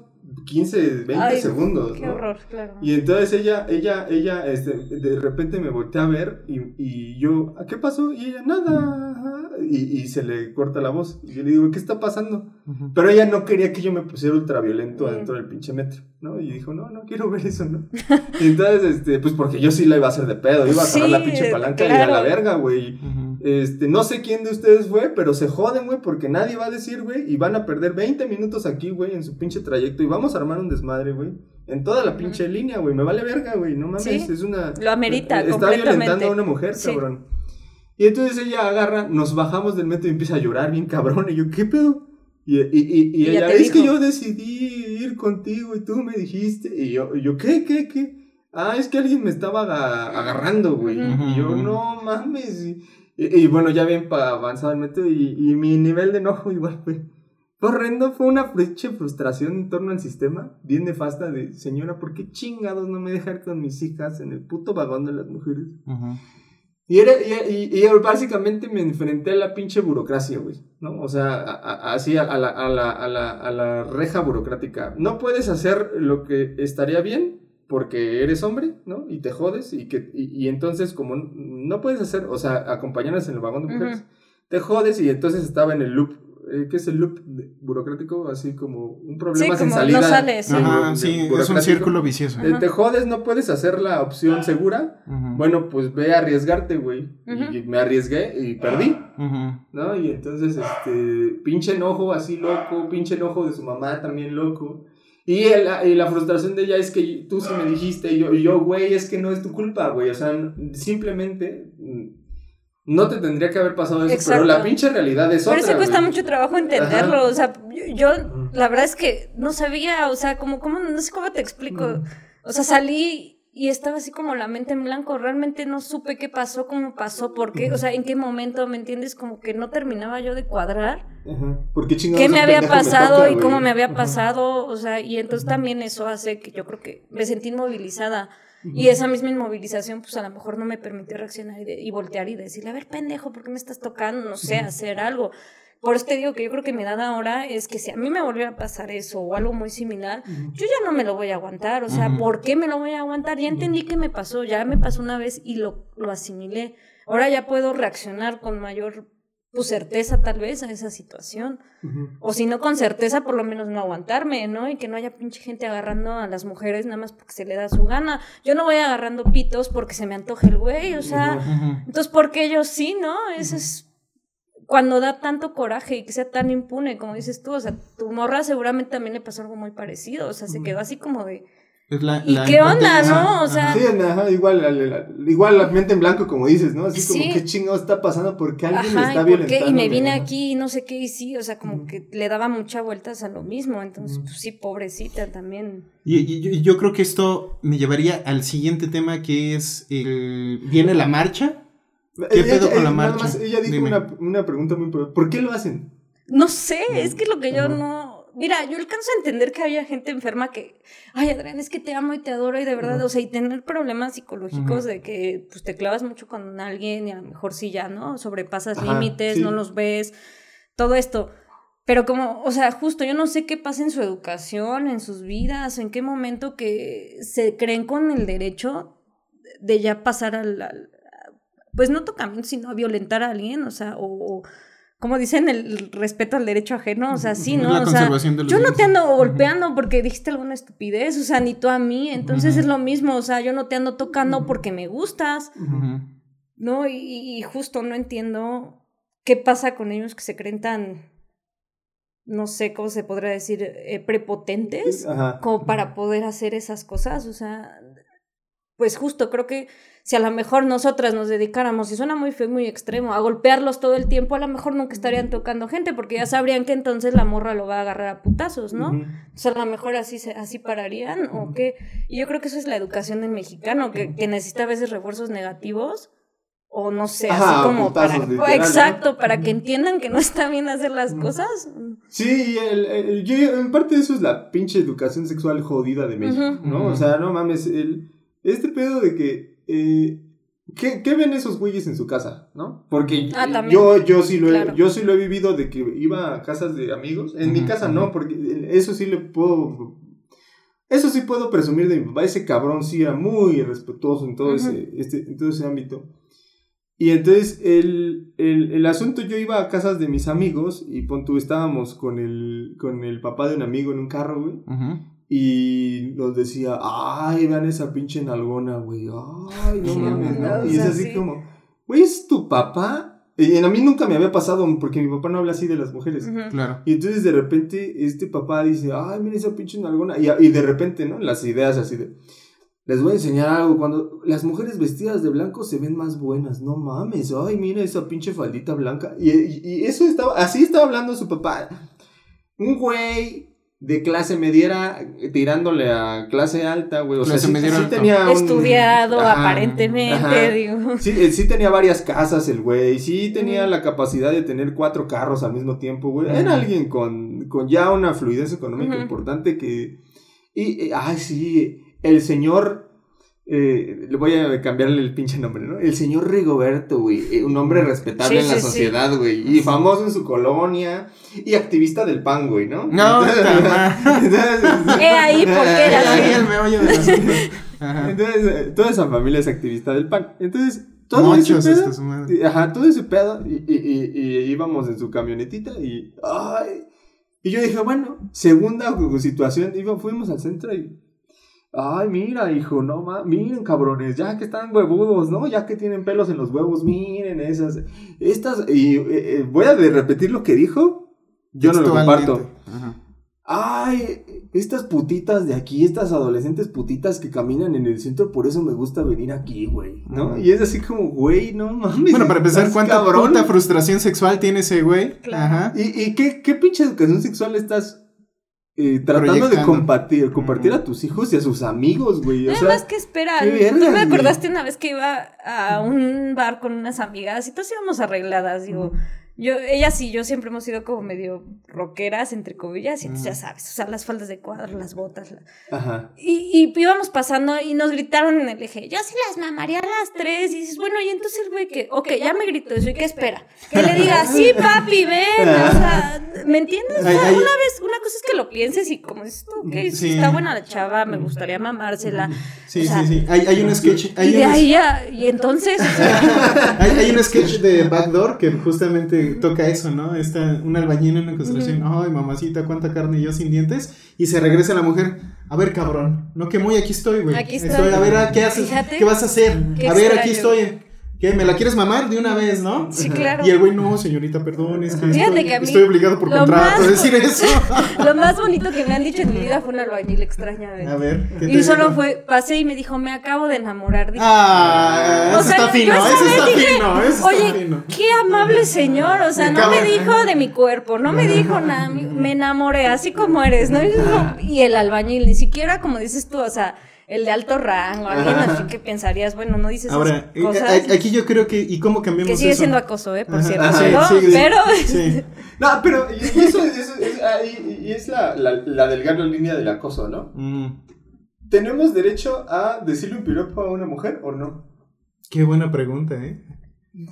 15, 20 segundos. Qué horror, claro. Y entonces ella, ella, ella, este, de repente me volteé a ver y, y yo, ¿a qué pasó? Y ella, nada. Y, y, se le corta la voz. Y yo le digo, ¿qué está pasando? Pero ella no quería que yo me pusiera ultraviolento adentro del pinche metro, ¿no? Y dijo, no, no quiero ver eso, ¿no? y entonces, este, pues porque yo sí la iba a hacer de pedo, iba a agarrar la pinche palanca y a la verga, güey. Este, no sé quién de ustedes fue, pero se joden, güey, porque nadie va a decir, güey, y van a perder 20 minutos aquí, güey, en su pinche trayecto y vamos a armar un desmadre, güey. En toda la pinche línea, güey, me vale verga, güey, no mames, es una... Lo amerita, Está violentando a una mujer, cabrón. Y entonces ella agarra, nos bajamos del metro y empieza a llorar bien cabrón, y yo, ¿qué pedo? Y, y, y, ella, es que yo decidí ir contigo y tú me dijiste, y yo, y yo ¿qué, qué, qué? Ah, es que alguien me estaba agarrando, güey. Y yo, no mames. Y, bueno, ya bien metro y, y, mi nivel de enojo igual fue, horrendo, fue una frustración en torno al sistema, bien nefasta de, señora, ¿por qué chingados no me dejar con mis hijas en el puto vagón de las mujeres? Y, era, y, y, básicamente me enfrenté a la pinche burocracia, güey, ¿no? O sea, así a, la, a, la, a, la, a la reja burocrática. No puedes hacer lo que estaría bien porque eres hombre, ¿no? Y te jodes y que y, entonces como no puedes hacer, o sea, acompañarnos en el vagón de mujeres, te jodes y entonces estaba en el loop, eh, ¿qué es el loop burocrático? Así como un problema sí, sin salida. No sales. Ajá, sí, es un círculo vicioso. Eh, te jodes, no puedes hacer la opción segura. Bueno, pues ve a arriesgarte, güey. Y me arriesgué y perdí. ¿No? Y entonces, este, pinche enojo así loco, pinche enojo de su mamá también loco. Y, y, la frustración de ella es que tú sí me dijiste, y yo, yo, güey, es que no es tu culpa, güey. O sea, simplemente mm, no te tendría que haber pasado eso, pero la pinche realidad es otra. Pero eso cuesta mucho trabajo entenderlo. O sea, yo, la verdad es que no sabía, o sea, como, como, no sé cómo te explico. O sea, salí y estaba así como la mente en blanco. Realmente no supe qué pasó, cómo pasó, por qué, o sea, en qué momento, ¿me entiendes? Como que no terminaba yo de cuadrar. Ajá. ¿Por qué ¿Qué me había pasado y cómo me había pasado? O sea, y entonces también eso hace que yo creo que me sentí inmovilizada. Y esa misma inmovilización, pues a lo mejor no me permitió reaccionar y, de- y voltear y decirle, a ver, pendejo, ¿por qué me estás tocando? No sé, hacer algo. Por eso te digo que yo creo que mi edad ahora es que si a mí me volviera a pasar eso o algo muy similar, yo ya no me lo voy a aguantar. O sea. ¿por qué me lo voy a aguantar? Ya entendí que me pasó, ya me pasó una vez y lo, lo asimilé. Ahora ya puedo reaccionar con mayor pues, certeza tal vez a esa situación. O si no con certeza, por lo menos no aguantarme, ¿no? Y que no haya pinche gente agarrando a las mujeres nada más porque se le da su gana. Yo no voy agarrando pitos porque se me antoje el güey, o sea, entonces, ¿por qué ellos sí, no? Eso es cuando da tanto coraje y que sea tan impune, como dices tú, o sea, tu morra seguramente también le pasó algo muy parecido, o sea, se quedó así como de, la- ¿Y la qué onda, no? O sea, Sí, ajá, igual, la- la- igual la mente en blanco, como dices, ¿no? Así como. ¿qué chingado está pasando? ¿Por qué alguien me está ¿y por qué? violentando? Y me vine aquí y no sé qué, y sí, o sea, como que le daba muchas vueltas a lo mismo, entonces, pues sí, pobrecita también. Y, y yo, y yo creo que esto me llevaría al siguiente tema que es el viene la marcha. ¿Qué Ella- pedo con la ella- nada marcha? más, ella dijo una, una pregunta muy importante. ¿Por qué lo hacen? No sé, es que lo que yo Ajá. no. Mira, yo alcanzo a entender que había gente enferma que, ay, Adrián, es que te amo y te adoro y de verdad, o sea, y tener problemas psicológicos de que pues te clavas mucho con alguien y a lo mejor sí ya, ¿no? Sobrepasas Ajá, límites, sí. no los ves, todo esto. Pero como, o sea, justo yo no sé qué pasa en su educación, en sus vidas, en qué momento que se creen con el derecho de ya pasar al, al- pues no tocamiento, sino a violentar a alguien, o sea, o, o, como dicen, el respeto al derecho ajeno, o sea, sí, ¿no? la O sea, yo no te ando golpeando porque dijiste alguna estupidez, o sea, ni tú a mí, entonces es lo mismo, o sea, yo no te ando tocando porque me gustas. ¿no? Y, y justo no entiendo qué pasa con ellos que se creen tan, no sé cómo se podría decir, eh, prepotentes como para poder hacer esas cosas, o sea, pues justo creo que si a lo mejor nosotras nos dedicáramos, y suena muy feo, y muy extremo, a golpearlos todo el tiempo, a lo mejor nunca estarían tocando gente, porque ya sabrían que entonces la morra lo va a agarrar a putazos, ¿no? O sea, a lo mejor así, se, así pararían, o qué. Y yo creo que eso es la educación del mexicano, que, que necesita a veces refuerzos negativos, o no sé, Ajá, así como para... Exacto, para que entiendan que no está bien hacer las cosas. Sí, y el, el- yo, en parte eso es la pinche educación sexual jodida de México. ¿no? O sea, no mames, el, este pedo de que... eh, ¿qué, qué ven esos güeyes en su casa, no? Porque Ah, yo, yo, sí lo he, Claro. yo sí lo he vivido de que iba a casas de amigos. En mi casa no, porque eso sí le puedo... Eso sí puedo presumir de mi papá. Ese cabrón sí era muy respetuoso en todo, ese, este, en todo ese ámbito. Y entonces el, el, el asunto, yo iba a casas de mis amigos y pon tú, estábamos con el, con el papá de un amigo en un carro, güey. Y nos decía, ay, vean esa pinche nalgona, güey. Ay, no mames, no, Y es así sí. como, güey, ¿es tu papá? Y a mí nunca me había pasado porque mi papá no habla así de las mujeres. Ujú. Claro. Y entonces de repente este papá dice, ay, mira esa pinche nalgona. Y, y de repente, ¿no? Las ideas así de, les voy a enseñar algo. Cuando las mujeres vestidas de blanco se ven más buenas, no mames. Ay, mira esa pinche faldita blanca. Y, y- y eso estaba, así estaba hablando su papá. Un güey de clase mediera tirándole a clase alta, güey. O sea, Clase sí, mediera sí alta. tenía un- Estudiado, Ajá, aparentemente, ajá. digo. Sí, eh, sí tenía varias casas el güey, sí tenía la capacidad de tener cuatro carros al mismo tiempo, güey. Era alguien con, con ya una fluidez económica importante que... Y, eh, ay, sí, el señor... eh, le voy a cambiarle el pinche nombre, ¿no? El señor Rigoberto, güey. eh, Un hombre respetable Sí, en la sí, sociedad, güey. Y famoso en su colonia. Y activista del pan, güey, ¿no? No, He ahí por qué era Ahí así. el meollo asunto. Ajá. Entonces, eh, toda esa familia es activista del PAN. Entonces, todo Mochos, ese pedo, madre. Ajá, todo ese pedo. Y, y- y- y íbamos en su camionetita y. Ay. Y yo dije, bueno, segunda situación. Iba, fuimos al centro y. Ay, mira, hijo, no más. Miren, cabrones, ya que están huevudos, ¿no? Ya que tienen pelos en los huevos, miren esas. Estas. Y eh, eh, voy a repetir lo que dijo. Yo no lo comparto. Ajá. Ay, estas putitas de aquí, estas adolescentes putitas que caminan en el centro, por eso me gusta venir aquí, güey, ¿no? Ujú. Y es así como, güey, no mames. Bueno, para empezar, ¿cuánta cabrón? puta frustración sexual tiene ese güey? Claro. Ajá. ¿Y, y qué, qué pinche educación sexual estás eh, tratando de compartir, compartir a tus hijos y a sus amigos, güey? O sea, Además, ¿qué espera? qué ¿Tú me güey. acordaste una vez que iba a un bar con unas amigas y todas íbamos arregladas? Digo, Yo, ella sí, yo siempre hemos sido como medio rockeras, entre comillas, y entonces ya sabes, o sea, las faldas de cuadro, las botas. la- Ajá. Y, y íbamos pasando y nos gritaron en el eje, yo sí las mamaría a las tres. Y dices, bueno, y entonces el güey que, ok, ya me gritó eso, ¿y qué espera? Que le diga, sí, papi, ven, o sea, ¿me entiendes? O sea, una vez, una cosa es que lo pienses y como dices tú, ok, Sí. está buena la chava, me gustaría mamársela. Sí, O sea, sí, sí. Hay, hay un sketch. Hay Y de un- ahí ya, y entonces, Hay, hay un sketch de Backdoor que justamente toca eso, ¿no? Está un albañil en una construcción, ay, mamacita, cuánta carne y yo sin dientes, y se regresa la mujer, a ver, cabrón, no que muy, aquí estoy, güey. Aquí estoy. a ver, ¿a ¿qué haces? Fíjate. ¿Qué vas a hacer? Qué a ver, aquí estoy. ¿Qué? ¿Me la quieres mamar de una vez, no? Sí, claro. Y el güey, no, señorita, perdón, es que estoy, que estoy obligado por contrato a decir eso. lo más bonito que me han dicho en mi vida fue un albañil extrañamente. a ver, ¿qué Y solo fue, pasé y me dijo, me acabo de enamorar. Dije, Ah, O eso sea, está fino, eso está dije, fino, eso está Oye, fino. qué amable señor, o sea, no me dijo de mi cuerpo, no me dijo nada, me enamoré, así como eres, ¿no? Y el albañil, ni siquiera como dices tú, o sea, el de alto rango, alguien así que pensarías, bueno, no dices Ahora, esas eh, cosas. a- aquí yo creo que, ¿y cómo cambiamos que sigue eso? siendo acoso, ¿eh? Por Ajá, cierto, ¿no? sí, sí. pero... Sí. No, pero y eso, eso es, ahí- y es la, la, la delgada línea del acoso, ¿no? Mm, ¿Tenemos derecho a decirle un piropo a una mujer o no? qué buena pregunta, ¿eh?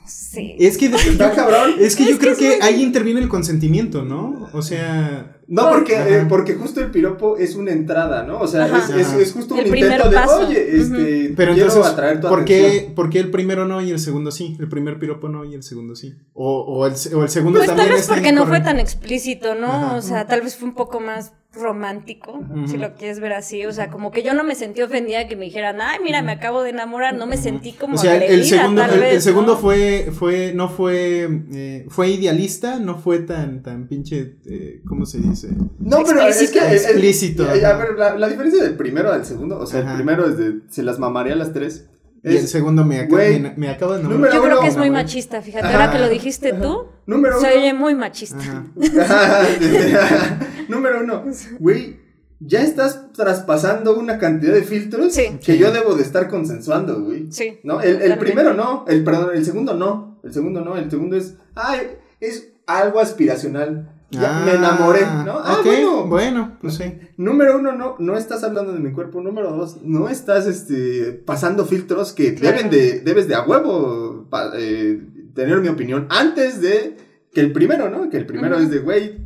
Sí. Es que, ¿Está cabrón? es que yo que creo es que ahí interviene el consentimiento, ¿no? O sea, No, porque, eh, porque justo el piropo es una entrada, ¿no? O sea, Ajá. es, es, Ajá. es justo un intento primer de, paso. oye, este, pero quiero entonces, atraer tu ¿por atención. qué, por qué el primero no y el segundo sí? El primer piropo no y el segundo sí. O, o, el, o el segundo Pues tal también vez está porque no fue tan explícito, ¿no? Ajá. O sea, tal vez fue un poco más romántico, si lo quieres ver así. O sea, como que yo no me sentí ofendida que me dijeran, ay, mira, me acabo de enamorar. No me sentí como O sea, el- segundo, tal el, vez, el segundo ¿no? fue, fue, no fue, eh, fue idealista, no fue tan, tan pinche, eh, ¿cómo se dice? No, pero es que... Explícito. eh, eh, Explícito. eh, A ver, la, la diferencia del primero al segundo, o sea, Ajá. el primero es de, se las mamaría a las tres. Y el Es, segundo me, acaba, Güey, me, me acaba de número enamorar. Yo creo que es muy machista, fíjate. Ahora que lo dijiste tú, número se uno. oye muy machista. Número uno, güey, ya estás traspasando una cantidad de filtros Sí. que yo debo de estar consensuando, güey. Sí. ¿No? El, el primero no, el perdón, el segundo no, el segundo no, el segundo es, ay, es algo aspiracional. Ya me enamoré, ¿no? Ah, ok, bueno. bueno, pues sí. Número uno, no, no estás hablando de mi cuerpo. Número dos, no estás este, pasando filtros que Claro. deben de, debes de a huevo pa- eh, tener mi opinión antes de que el primero, ¿no? Que el primero es de, güey,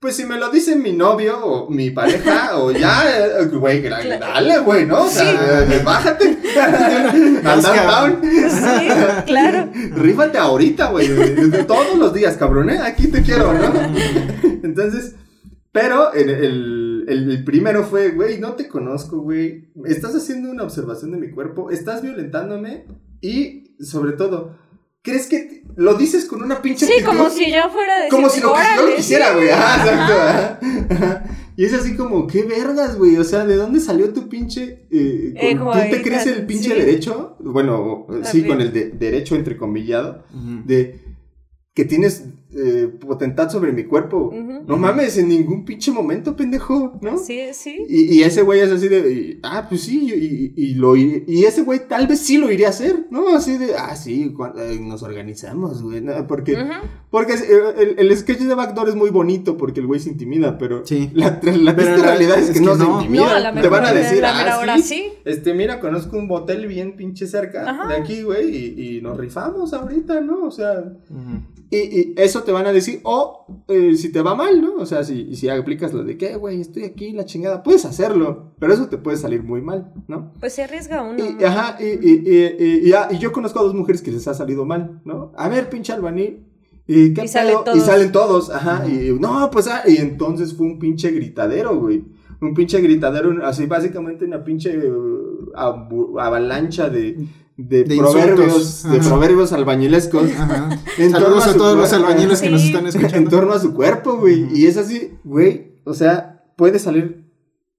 pues si me lo dice mi novio o mi pareja o ya, eh, güey, Claro. dale, güey, ¿no? O sea, eh, bájate. Al downtown. Sí, claro. Rífate ahorita, güey. Todos los días, cabrón, ¿eh? Aquí te quiero, ¿no? Entonces, pero el, el, el primero fue, güey, no te conozco, güey. Estás haciendo una observación de mi cuerpo, estás violentándome y, sobre todo, ¿crees que lo dices con una pinche Sí, como si yo fuera de Como si lo que yo lo "Órale, quisiera, sí". güey. Exacto. ajá. Y es así como, qué vergas, güey. O sea, ¿de dónde salió tu pinche. Eh, con- Ego ¿Tú ahí, te crees el pinche sí. derecho? Bueno, sí, con el de- derecho entrecomillado. De que tienes eh, potestad sobre mi cuerpo. No mames, en ningún pinche momento, pendejo, ¿no? Sí, sí. Y, y ese güey es así de, y, ah, pues sí, y, y, y lo ir- y ese güey tal vez sí lo iría a hacer, ¿no? Así de, ah, sí, nos organizamos, güey, ¿no? Porque, porque el, el sketch de Backdoor es muy bonito porque el güey se intimida, pero Sí. la, la Pero la- realidad es, es que, que no, se no. intimida. No, a la Te van a decir, la mera ah, hora sí, sí. este, mira, conozco un motel bien pinche cerca Ajá. de aquí, güey, y, y nos rifamos ahorita, ¿no? O sea, y, y eso te van a decir, o eh, si te va mal, ¿no? O sea, si, si aplicas lo de que, güey, estoy aquí, la chingada, puedes hacerlo, pero eso te puede salir muy mal, ¿no? Pues se arriesga uno. Y, ajá, y, yo conozco a dos mujeres que les ha salido mal, ¿no? A ver, pinche albañil. ¿Y, qué Y salen todos. y salen todos, ajá. Y no, pues, ah, y entonces fue un pinche gritadero, güey. Un pinche gritadero, así básicamente una pinche eh, avalancha de, de, De proverbios, de proverbios albañilesk Ajá. En torno Saludos a a su todos los cuerpo. albañiles que nos están en escuchando. torno a su cuerpo, güey. Y es así, güey. O sea, puede salir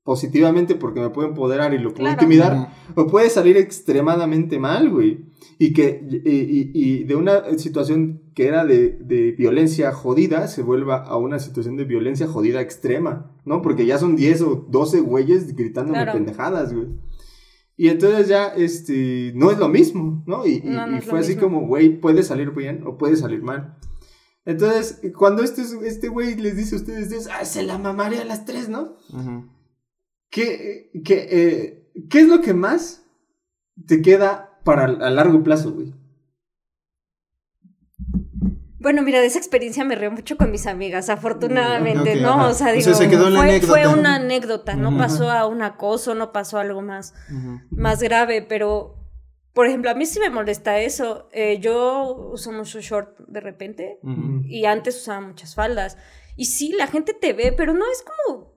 positivamente porque me puedo empoderar y lo puedo Claro. intimidar. O puede salir extremadamente mal, güey. Y que y, y- y de una situación que era de, de violencia jodida se vuelva a una situación de violencia jodida extrema, ¿no? Porque ya son 10 o 12 güeyes gritándome Claro. pendejadas, güey. Y entonces ya, este, no es lo mismo, ¿no? Y, No, no fue así mismo. como, güey, puede salir bien o puede salir mal. Entonces, cuando este, este güey les dice a ustedes, ah, se la mamaría a las tres, ¿no? ¿Qué, qué, eh, ¿Qué es lo que más te queda para a largo plazo, güey? Bueno, mira, de esa experiencia me río mucho con mis amigas, afortunadamente, ¿no? ajá. O sea, O digo, sea, se quedó en la fue, anécdota. fue una anécdota, no pasó a un acoso, no pasó a algo más, más grave, pero, por ejemplo, a mí sí me molesta eso. Eh, yo uso mucho short de repente y antes usaba muchas faldas. Y sí, la gente te ve, pero no es como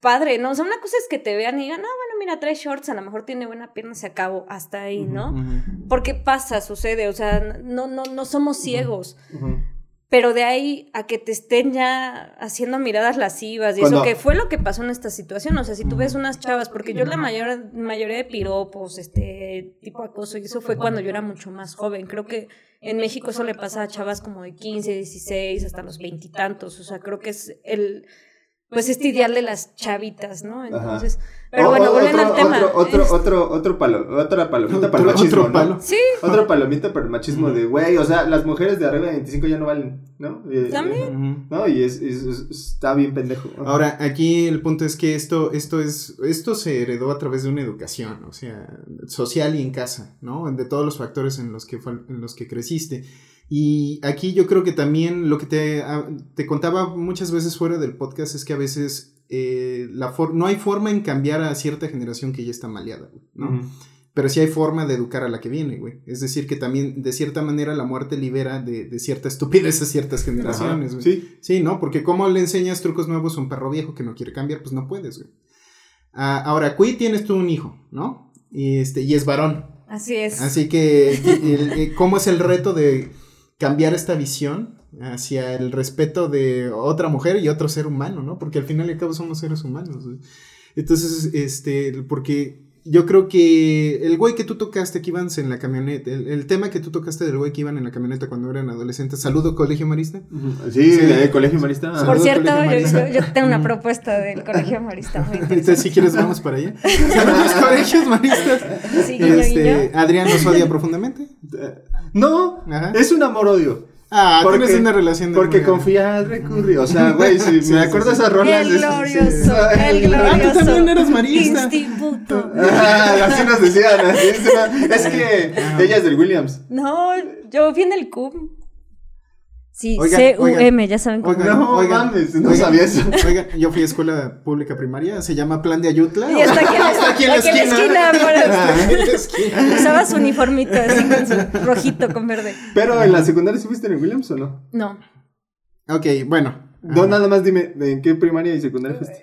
padre, ¿no? O sea, una cosa es que te vean y digan, no, bueno, mira, trae shorts, a lo mejor tiene buena pierna, se acabó, hasta ahí, ¿no? Porque pasa, sucede, o sea, no, no, no somos ciegos. Pero de ahí a que te estén ya haciendo miradas lascivas y Cuando- eso que fue lo que pasó en esta situación. O sea, si tú ves unas chavas, porque yo la mayor, mayoría de piropos, este tipo acoso, y eso fue cuando yo era mucho más joven. Creo que en México eso le pasa a chavas como de 15, 16, hasta los veintitantos. O sea, creo que es el, pues este ideal de las chavitas, ¿no? Entonces, pero O- bueno, otro, al tema. Otro, otro, es- otro, otro palo, otra palomita para el Otro- machismo, otro ¿no? palo. Sí, Otra palomita para el machismo de, güey, o sea, las mujeres de arriba de 25 ya no valen, ¿no? Eh, También. Ujú. ¿No? Y es, es- es- está bien pendejo. Ahora, aquí el punto es que esto, esto es, esto se heredó a través de una educación, o sea, social y en casa, ¿no? De todos los factores en los que, fue- en los que creciste. Y aquí yo creo que también lo que te, ah, te contaba muchas veces fuera del podcast es que a veces eh, la for- no hay forma en cambiar a cierta generación que ya está maleada, güey, ¿no? Pero sí hay forma de educar a la que viene, güey. Es decir, que también, de cierta manera, la muerte libera de, de cierta estupidez a ciertas generaciones, Ajá, güey. Sí. Sí, ¿no? Porque ¿cómo le enseñas trucos nuevos a un perro viejo que no quiere cambiar? Pues no puedes, güey. Ah, ahora, Cui tienes tú un hijo, ¿no? Y, este, y es varón. así es. Así que, el- el- ¿cómo es el reto de cambiar esta visión hacia el respeto de otra mujer y otro ser humano, ¿no? Porque al final y al cabo somos seres humanos. Entonces, este, porque yo creo que el güey que tú tocaste que iban en la camioneta, el, el tema que tú tocaste del güey que iban en la camioneta cuando eran adolescentes, saludo Colegio Marista. Sí, Sí. de Colegio Marista. Por cierto, yo, Marista. yo- yo tengo una propuesta del Colegio Marista muy Entonces, si quieres, vamos para allá. Saludos, Colegios Maristas. Sí, Este. Adrián nos odia profundamente. No, Ajá. es un amor-odio. Ah, Porque- tienes una relación de Porque confía, recurrí. O sea, güey, si Sí, me sí, acuerdo sí. esas rolas. El glorioso, sí. el glorioso. Ah, tú también eres marista. Instituto. Ah, así nos decían. así es, que ella es del Williams. No, yo vi en el CUM. Sí, Oigan, C-U-M, ya saben cómo. Oigan, No oigan, mames, no oigan, sabía eso. Oigan, yo fui a escuela pública primaria, se llama Plan de Ayutla. Y está aquí, Está aquí en la esquina. Está aquí en la esquina. Usaba su uniformito así con su rojito con verde. Pero en la secundaria sí fuiste en el Williams o no? No. Ok, bueno. No, nada más dime, ¿de en qué primaria y secundaria fuiste?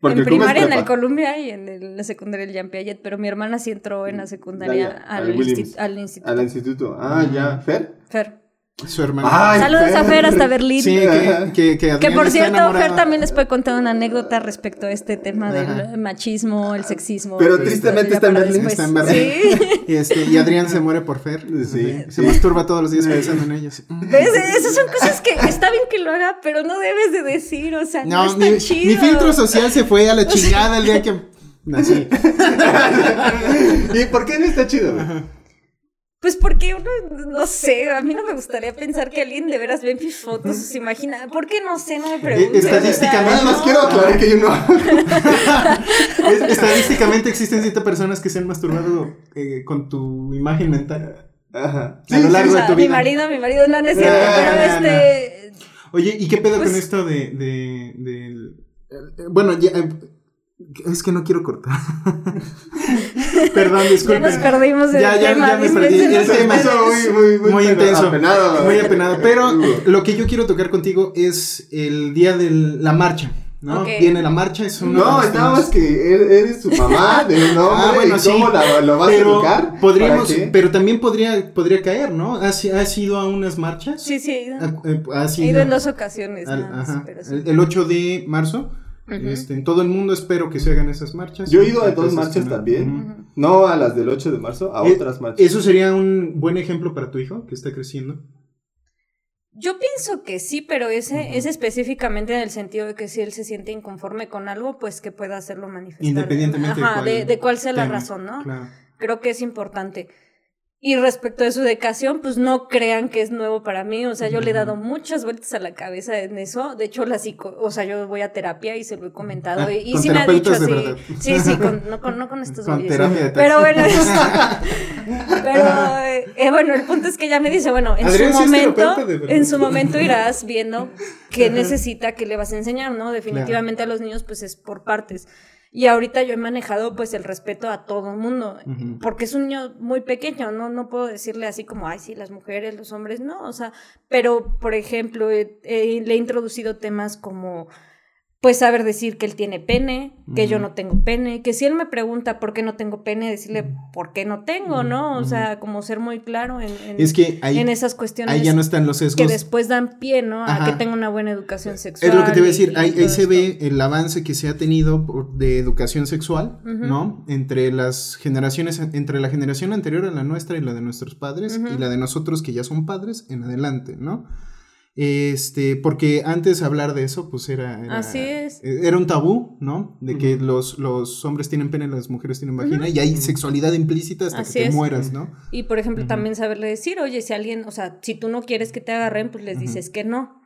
Porque en primaria en el. Columbia y en el- la secundaria el Jean Piaget, pero mi hermana sí entró en la secundaria al, al instituto. Al instituto. Ah, ya. ¿Fer? Fer. Su hermano. Ay, Saludos a Fer hasta Berlín. sí, que, que, que Que por cierto. Fer también les puede contar una anécdota respecto a este tema Ajá. del machismo, el sexismo. Pero tristemente está en Berlín. Está en Berlín. Sí. Y, este, y Adrián se muere por Fer. Sí. Se masturba todos los días pensando en ellos. ¿Ves? Esas son cosas que está bien que lo haga, pero no debes de decir, o sea, no, No, está mi, chido. mi filtro social se fue a la chingada el día que nací. ¿Y por qué no está chido? güey? Pues porque uno, no sé, a mí no me gustaría pensar que alguien de veras ve mis fotos, se imagina. ¿Por qué no sé? No me preguntes. Eh, estadísticamente- Nada más quiero aclarar que yo no. Es- Estadísticamente existen siete personas que se han masturbado eh, con tu imagen mental. Ajá. A lo largo O de tu mi vida. marido, mi marido, no, no es cierto, Ah, pero no, este... Oye, ¿y qué pedo Pues- con esto de, de, del- eh, bueno, ya, eh, es que no quiero cortar. Perdón, Ya disculpen. nos perdimos del Ya, ya, tema. ya me perdí. El tema muy, muy, muy, intenso. apenado. Muy apenado. Pero lo que yo quiero tocar contigo es el día de la marcha. ¿no? Viene la marcha, es un. No, estábamos que er- eres su mamá de un hombre Ah, bueno, y sí. cómo la- lo vas pero a educar. Podríamos, pero también podría, podría caer, ¿no? ¿Has, has ido a unas marchas? Sí, sí, he ido. Ah, eh, ¿Has He ido ido en dos ocasiones. al- nada más, ajá, pero sí. el, el 8 de marzo. Este, en todo el mundo espero que se hagan esas marchas. Yo he ido a dos marchas ¿no? también. No a las del 8 de marzo, a Eh, otras marchas. Eso sería un buen ejemplo para tu hijo que está creciendo. Yo pienso que sí, pero ese es específicamente en el sentido de que si él se siente inconforme con algo, pues que pueda hacerlo manifestar. Independientemente Ajá, de, cuál de, de cuál sea la razón, ¿no? Claro. Creo que es importante. Y respecto de su educación, pues no crean que es nuevo para mí. O sea, yo le he dado muchas vueltas a la cabeza en eso. De hecho, la psico, o sea, yo voy a terapia y se lo he comentado. Ah, y y sí me ha dicho así. Sí, sí, con, no, con, no con estos Con de Pero bueno, pero eh, bueno, el punto es que ella me dice, bueno, en Adrián su es momento, en su momento irás viendo qué necesita, qué le vas a enseñar, ¿no? Definitivamente a los niños pues es por partes. Y ahorita yo he manejado pues el respeto a todo el mundo, porque es un niño muy pequeño, no no puedo decirle así como, ay, sí, las mujeres, los hombres, no, o sea, pero por ejemplo, eh, eh, le he introducido temas como pues saber decir que él tiene pene, que yo no tengo pene, que si él me pregunta por qué no tengo pene, decirle por qué no tengo, ¿no? O sea, como ser muy claro en, en- Es que ahí, en esas cuestiones ahí ya no están los sesgos. que después dan pie, ¿no? A que tenga una buena educación sexual. Es lo que te voy a decir, y- ahí, y ahí todo se ve el avance que se ha tenido por- de educación sexual. ¿no? Entre las generaciones, entre la generación anterior a la nuestra y la de nuestros padres, y la de nosotros que ya son padres en adelante, ¿no? Este, porque antes hablar de eso, pues era, era, Así es. era un tabú, ¿no? De que los, los hombres tienen pene, las mujeres tienen vagina, y hay sexualidad implícita hasta Así que te es. mueras, ¿no? Y por ejemplo, también saberle decir, oye, si alguien, o sea, si tú no quieres que te agarren, pues les dices que no.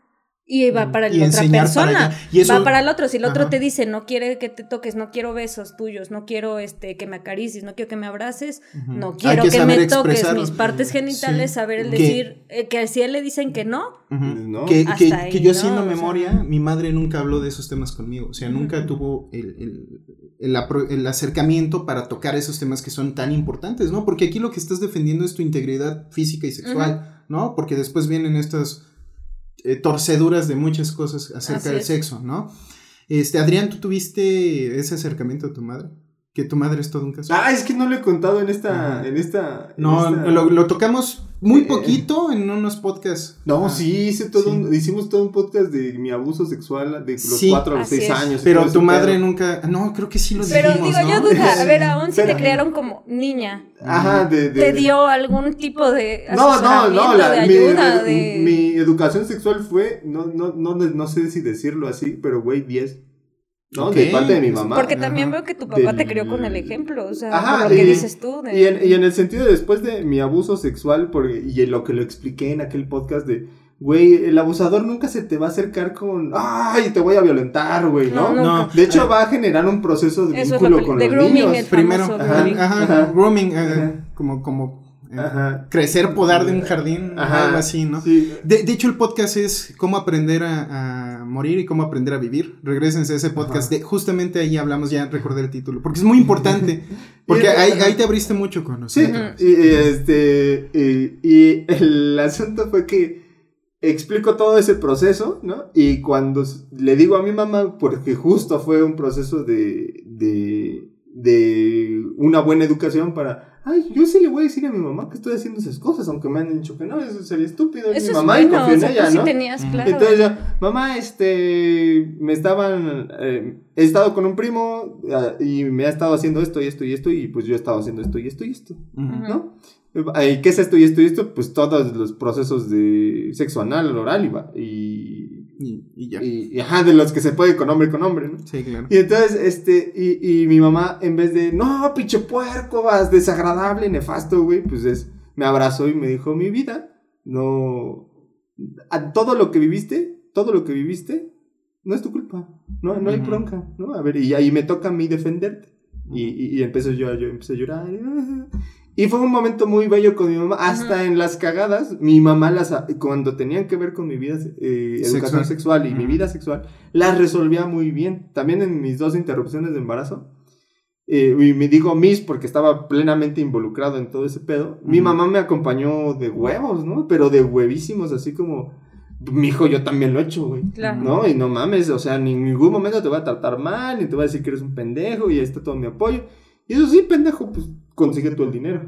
Y va Ujú. para Y la otra persona. Y eso- Va para el otro. Si el otro Ajá. te dice, no quiere que te toques, no quiero besos tuyos, no quiero este que me acaricies, no quiero que me abraces, Ujú. no Hay quiero que que, saber me toques mis partes genitales, Sí. saber el Que- decir eh, que si a él le dicen que no, Ujú. ¿No? Que, Hasta que- ahí, que yo ¿no? haciendo O sea- memoria, mi madre nunca habló de esos temas conmigo. O sea, nunca Ujú. tuvo el, el- el el acercamiento para tocar esos temas que son tan importantes, ¿no? Porque aquí lo que estás defendiendo es tu integridad física y sexual, ¿no? Porque después vienen estas eh, torceduras de muchas cosas acerca Así del es. sexo, ¿no? Este, Adrián, ¿tú tuviste ese acercamiento a tu madre? Que tu madre es todo un caso. Ah, es que no lo he contado en esta. Ajá. En esta en no, esta- lo, lo tocamos muy Eh, poquito en unos podcasts. No, Ah. sí, hice todo Sí. un- hicimos todo un podcast de mi abuso sexual de los Sí. 4 a los Así 6 es. años. Pero tu madre pedo. nunca. No, creo que sí lo pero dijimos, digo, ¿no? yo duda, a ver, aún si te criaron como niña, Ajá, de. de- ¿te dio algún tipo de No, no, no, la, de mi, ayuda, mi- de... mi educación sexual fue, no, no, no, no sé si decirlo así, pero güey, 10. ¿No? Ok. De parte de mi mamá. Porque Ajá. también veo que tu papá te crió con el ejemplo, o sea, Ajá, por lo que y- dices tú. de- Y en, y en el sentido de después de mi abuso sexual, porque, y en lo que lo expliqué en aquel podcast de, güey, el abusador nunca se te va a acercar con, ay, te voy a violentar, güey, ¿no? No, No. De hecho, va a generar un proceso de Eso es vínculo lo con de los grooming, niños. el Primero, ajá, grooming. ajá, Ajá. grooming, eh, Ajá. como, como Ajá. crecer, podar de un jardín, Ajá. algo así, ¿no? Sí. De, de hecho, el podcast es cómo aprender a, a morir y cómo aprender a vivir. Regrésense a ese podcast. De, justamente ahí hablamos, ya recordé el título, porque es muy importante. Porque el- ahí, ahí te abriste mucho con Sí, nosotros. y, y, este, y, y el asunto fue que explico todo ese proceso, ¿no? Y cuando le digo a mi mamá, porque justo fue un proceso de, de, de una buena educación para, ay, yo sí le voy a decir a mi mamá que estoy haciendo esas cosas, aunque me han dicho que no, eso sería estúpido, es Eso mi mamá y bueno, confío o en sea, ella, tú sí ¿no? tenías claro. Entonces yo, mamá, este, me estaban, eh, he estado con un primo ah, y me ha estado haciendo esto y esto y esto y pues yo he estado haciendo esto y esto y esto, Ujú. ¿no? Eh, ¿Qué es esto y esto y esto? Pues todos los procesos de sexo anal, oral y, va- y, Y, y ya. y, y, ajá, de los que se puede con hombre con hombre, ¿no? Sí, claro. Y entonces, este, y, y mi mamá, en vez de, no, pinche puerco, vas, desagradable, nefasto, güey, pues es, me abrazó y me dijo, mi vida, no, a todo lo que viviste, todo lo que viviste, no es tu culpa, no, no hay Ujú. bronca, ¿no? A ver, y ahí me toca a mí defenderte. Y, y, y empecé yo, yo empecé a llorar. Y fue un momento muy bello con mi mamá. Hasta en las cagadas, mi mamá las, cuando tenían que ver con mi vida, eh, educación Sexual. sexual y mi vida sexual, las resolvía muy bien. También en mis dos interrupciones de embarazo. eh, y me digo mis porque estaba plenamente involucrado en todo ese pedo. Mi mamá me acompañó de huevos, ¿no? Pero de huevísimos, así como, mi hijo, yo también lo he hecho, güey. Claro. ¿No? Y no mames, o sea, ni en ningún momento te voy a tratar mal, ni te voy a decir que eres un pendejo, y ahí está todo mi apoyo. Y eso sí, pendejo, pues consigue tú el dinero.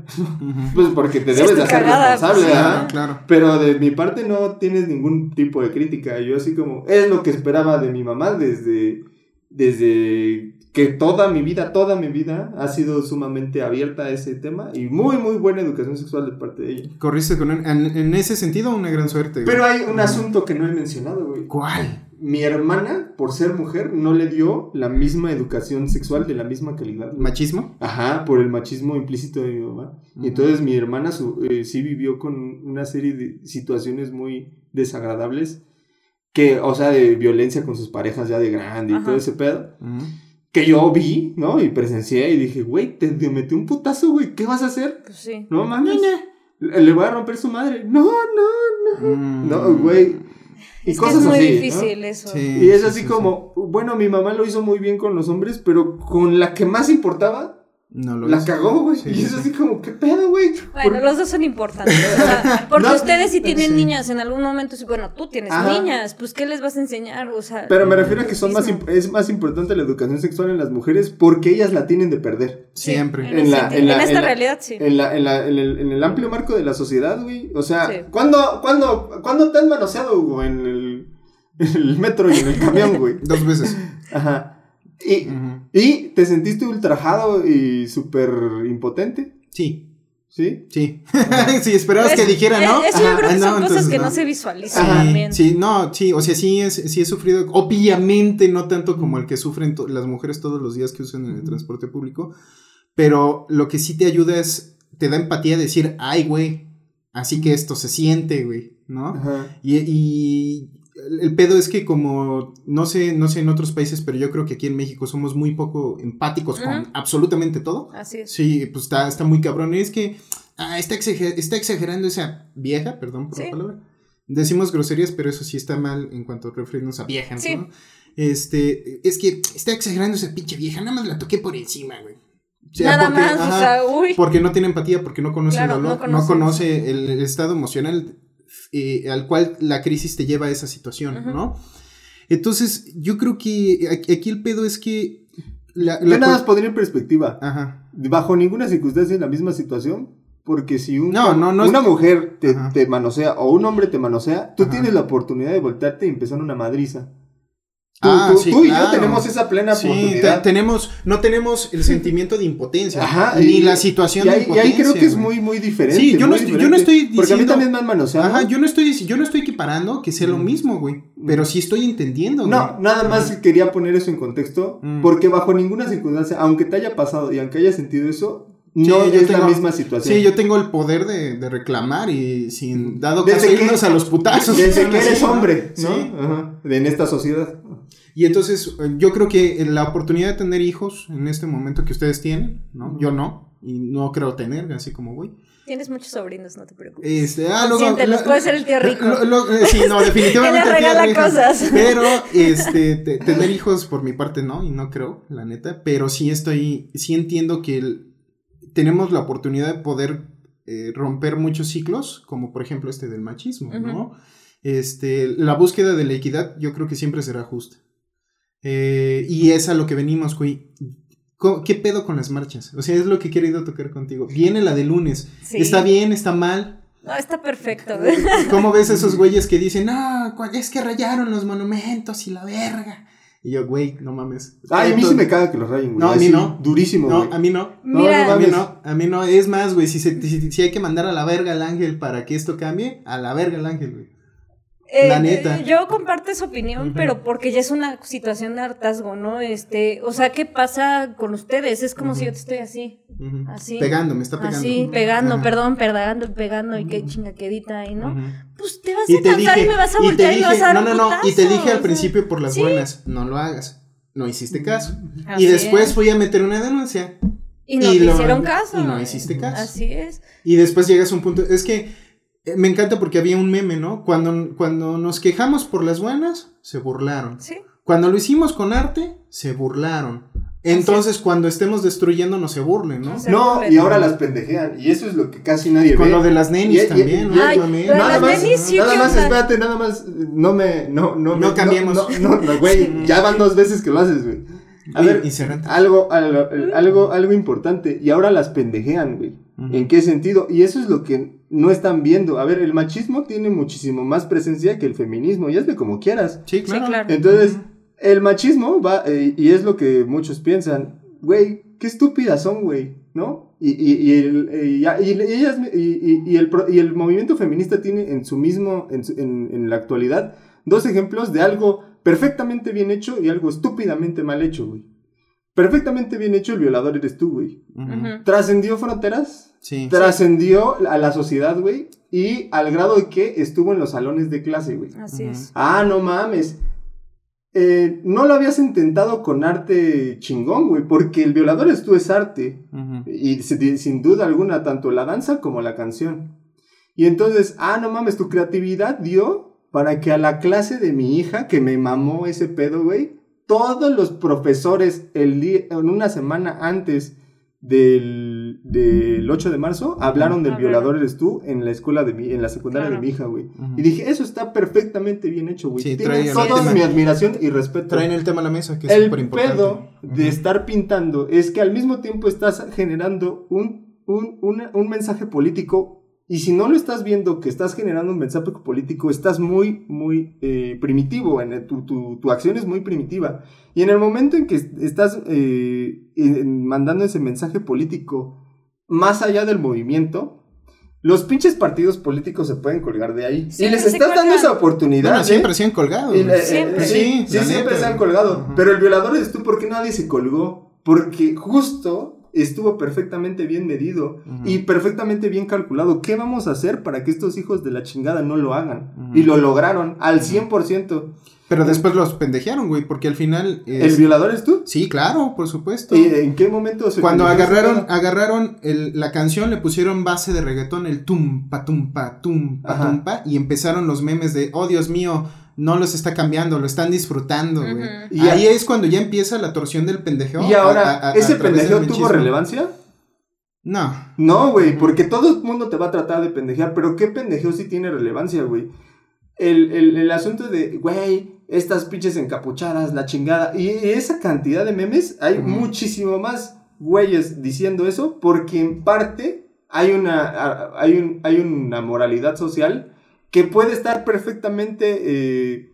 Pues porque te debes es de hacer responsable, pues, sí, ¿verdad? ¿no? Claro. Pero de mi parte no tienes ningún tipo de crítica. Yo así como, es lo que esperaba de mi mamá desde, desde que toda mi vida, toda mi vida ha sido sumamente abierta a ese tema y muy, muy buena educación sexual de parte de ella. Corriste con en, en ese sentido una gran suerte. güey. Pero hay un asunto que no he mencionado, güey. ¿Cuál? Mi hermana, por ser mujer, no le dio la misma educación sexual de la misma calidad. ¿Machismo? Ajá, por el machismo implícito de mi mamá. Y entonces mi hermana su- eh, sí vivió con una serie de situaciones muy desagradables. Que, o sea, de violencia con sus parejas ya de grande y Ajá. todo ese pedo. Que yo vi, ¿no? Y presencié y dije, güey, te, te metí un putazo, güey. ¿Qué vas a hacer? Pues sí. No mames. Le, le voy a romper su madre. No, no, no. Mm. No, güey. Y Es que cosas es muy así. ¿no? difícil eso. Sí. Y es sí, así sí, como, bueno, mi mamá lo hizo muy bien con los hombres, pero con la que más importaba, No lo la hizo. cagó, güey. Sí, y es sí. así como, ¿qué pedo, güey? Bueno, Por- los dos son importantes. o sea, porque No, ustedes sí tienen sí. niñas en algún momento. Bueno, tú tienes Ajá. niñas. Pues, ¿qué les vas a enseñar? O sea, Pero me refiero a que son más es más importante la educación sexual en las mujeres porque ellas la tienen de perder. Sí, Siempre. En, En la- en la- en esta en la- realidad, sí. En, la, en, la, en, el, en el amplio marco de la sociedad, güey. O sea, Sí. ¿cuándo, cuándo, ¿cuándo te han manoseado, Hugo, en el, en el metro y en el camión, güey? Dos veces. Ajá. Y. y te sentiste ultrajado y súper impotente, Sí, ¿sí? sí. sí, esperabas Pues, que dijera, ¿no? eh, Eso yo creo que Ah, son no, cosas entonces que no. no se visualizan Ajá. también. Sí, no, sí, o sea, sí, es, sí he sufrido, obviamente no tanto como el que sufren las mujeres todos los días que usan el transporte público, pero lo que sí te ayuda es, te da empatía decir, ay, güey, así que esto se siente, güey, ¿no? Ajá. Y, y el- pedo es que como, no sé, no sé en otros países, pero yo creo que aquí en México somos muy poco empáticos con absolutamente todo. Así es. Sí, pues está, está muy cabrón. Es que ah, está, exager- está exagerando esa vieja, perdón por Sí. la palabra. Decimos groserías, pero eso sí está mal en cuanto a referirnos a viejas, Sí. ¿no? Este, es que está exagerando esa pinche vieja, nada más la toqué por encima, güey. O sea, Nada porque- más, o sea, uy. porque no tiene empatía, porque no conoce Claro, el dolor, no conoce conoce, el, el estado emocional eh, al cual la crisis te lleva a esa situación. ¿no? Entonces, yo creo que aquí, el pedo es que la, Yo la nada más pondría en perspectiva. Ajá. Bajo ninguna circunstancia en la misma situación. Porque si un- No, no, no es- una mujer te, te manosea o un hombre te manosea, tú Ajá. tienes la oportunidad de voltearte y empezar una madriza. Tú, Ah, tú- sí, tú y yo tenemos esa plena Sí, oportunidad. tenemos, no tenemos el sentimiento de impotencia, Ajá, ni y- la situación y ahí, de y impotencia. ahí creo que es muy, muy diferente. Sí, yo no estoy- yo no estoy Porque a mí diciendo- también me han manoseado. Ajá, yo no estoy yo no estoy equiparando que sea lo mismo, güey, pero sí estoy entendiendo, No, güey. nada más quería poner eso en contexto, Mm. porque bajo ninguna circunstancia, aunque te haya pasado y aunque hayas sentido eso, Sí, no yo es la tengo- misma situación. Sí, yo tengo el poder de, de reclamar y sin dado Desde caso que- irnos a los putazos. Desde que eres Sí, hombre, ¿no? Sí. Ajá, de- en esta sociedad. Y entonces yo creo que la oportunidad de tener hijos en este momento que ustedes tienen, ¿no? Yo no, y no creo tener, así como voy. Tienes muchos sobrinos, no te preocupes. Este, ah, luego, Consiéntelos, lo- puede ser el tío rico. lo- lo- eh, sí, no, definitivamente. Que le el tío regala rico. cosas. Pero, este, te- tener hijos por mi parte no, y no creo, la neta. Pero sí estoy, sí entiendo que el- tenemos la oportunidad de poder eh, romper muchos ciclos, como por ejemplo este del machismo, ¿no? Este, la búsqueda de la equidad yo creo que siempre será justa. Eh, y es a lo que venimos, güey. ¿Qué pedo con las marchas? O sea, es lo que he querido tocar contigo. Viene la de lunes. Sí. ¿Está bien? ¿Está mal? No, está perfecto. ¿Cómo ves a esos güeyes que dicen, cu- es que rayaron los monumentos y la verga? Y yo, güey, no mames. Ay, a mí sí me caga que los rayen, güey. No, a mí no. Durísimo, No, güey. a mí no. Mira, no A mí mames. no, a mí no. Es más, güey, si, se- si, si hay que mandar a la verga al ángel para que esto cambie, a la verga al ángel, güey. Eh, La neta. Yo comparto esa opinión, pero porque ya es una situación de hartazgo, ¿no? Este, o sea, ¿qué pasa con ustedes? Es como si yo te estoy así. Así. Pegando, me está pegando. así, pegando, perdón, pegando, pegando, y qué chingaquedita ahí, ¿no? Pues te vas Y a cansar dije, y me vas a y voltear y, me vas dije, a dar no, no, no, y te dije al principio por las sí. buenas, no lo hagas. No hiciste caso. así y después es. fui a meter una denuncia. Y no y te lo- hicieron caso. y no hiciste caso. Así es. Y después llegas a un punto. Es que me encanta porque había un meme, ¿no? Cuando, cuando nos quejamos por las buenas, se burlaron. Sí. Cuando lo hicimos con arte, se burlaron. Entonces, cuando estemos destruyendo, no se burlen, ¿no? Se No, burlen. y ahora las pendejean. Y eso es lo que casi nadie Con ve. lo de las nenis Y- también, y- ¿no? Ay, Nada más, nenis, nada ¿qué más, espérate, nada más, no me, no, no, me- No cambiemos. No, no, no, güey, ya van dos veces que lo haces, güey. A ver, algo, algo, algo, algo importante, y ahora las pendejean, güey. ¿En qué sentido? Y eso es lo que no están viendo. A ver, el machismo tiene muchísimo más presencia que el feminismo, y hazle como quieras. Sí, claro. Sí, claro. Entonces, el machismo va, eh, y es lo que muchos piensan, güey, qué estúpidas son, güey, ¿no? Y, y, y, el, eh, y, ellas, y, y- y el, pro- y el movimiento feminista tiene en su mismo, en, su- en, en la actualidad, dos ejemplos de algo perfectamente bien hecho y algo estúpidamente mal hecho, güey. Perfectamente bien hecho, el violador eres tú, güey. Trascendió fronteras, Sí. trascendió a la sociedad, güey, y al grado de que estuvo en los salones de clase, güey. Así es. Ah, no mames. Eh, no lo habías intentado con arte chingón, güey, porque el violador es tú, es arte. Y sin, sin duda alguna, tanto la danza como la canción. Y entonces, ah, no mames, tu creatividad dio para que a la clase de mi hija, que me mamó ese pedo, güey, todos los profesores el día, en una semana antes del, del 8 de marzo hablaron del violador eres tú en la escuela de mi, en la secundaria Claro. de mi hija, güey. Y dije, eso está perfectamente bien hecho, güey. Sí, Tiene el toda mi admiración y respeto. Traen el tema a la mesa, que es El súper importante. pedo de estar pintando es que al mismo tiempo estás generando un, un, una- un mensaje político y si no lo estás viendo que estás generando un mensaje político, estás muy, muy eh, primitivo, en el- tu, tu- tu acción es muy primitiva. Y en el momento en que estás eh, en- mandando ese mensaje político más allá del movimiento, los pinches partidos políticos se pueden colgar de ahí. Sí, y les estás dando esa oportunidad. Bueno, ¿eh? siempre se han colgado. Y güey. la- Siempre. eh, Sí, sí, la siempre se han colgado. Pero el violador eres tú porque nadie se colgó. Porque justo estuvo perfectamente bien medido y perfectamente bien calculado. ¿Qué vamos a hacer para que estos hijos de la chingada no lo hagan? Y lo lograron al 100%. Pero después los pendejearon, güey, porque al final... es- ¿El violador eres tú? Sí, claro, por supuesto. ¿Y en qué momento se Cuando agarraron, agarraron el- la canción, le pusieron base de reggaetón, el tum, pa, tum, pa, tum, pa, Ajá. tum, pa, y empezaron los memes de, oh Dios mío, no los está cambiando, lo están disfrutando, güey. Y Ahí es cuando ya empieza la torsión del pendejeo. Y ahora, a- a- a- ¿ese pendejeo tuvo relevancia? No. No, güey, porque todo el mundo te va a tratar de pendejear, pero ¿qué pendejeo sí tiene relevancia, güey? El, el, el asunto de, güey, estas pinches encapuchadas, la chingada, y esa cantidad de memes, hay muchísimo más güeyes diciendo eso, porque en parte hay una, hay un, hay una moralidad social que puede estar perfectamente eh,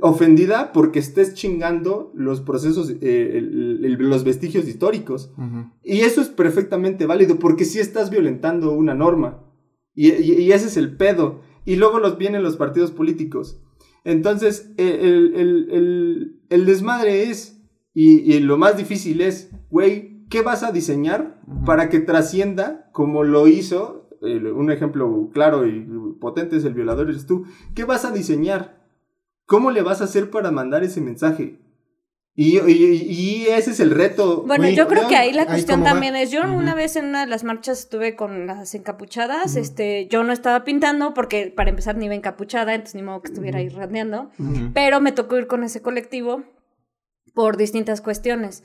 ofendida porque estés chingando los procesos, eh, el- el- los vestigios históricos. Y eso es perfectamente válido porque si estás violentando una norma. Y, y- y ese es el pedo. Y luego los vienen los partidos políticos. Entonces, el, el- el- el- desmadre es, y, y lo más difícil es, güey, ¿qué vas a diseñar para que trascienda como lo hizo? un ejemplo claro y potente es el violador, eres tú. ¿Qué vas a diseñar? ¿Cómo le vas a hacer para mandar ese mensaje? Y, y- y ese es el reto. Bueno, yo creo que ahí la cuestión cómo va. también es, yo Ujú. una vez en una de las marchas estuve con las encapuchadas, Ujú. este, yo no estaba pintando porque para empezar ni iba encapuchada, entonces ni modo que estuviera ahí randeando, pero me tocó ir con ese colectivo por distintas cuestiones.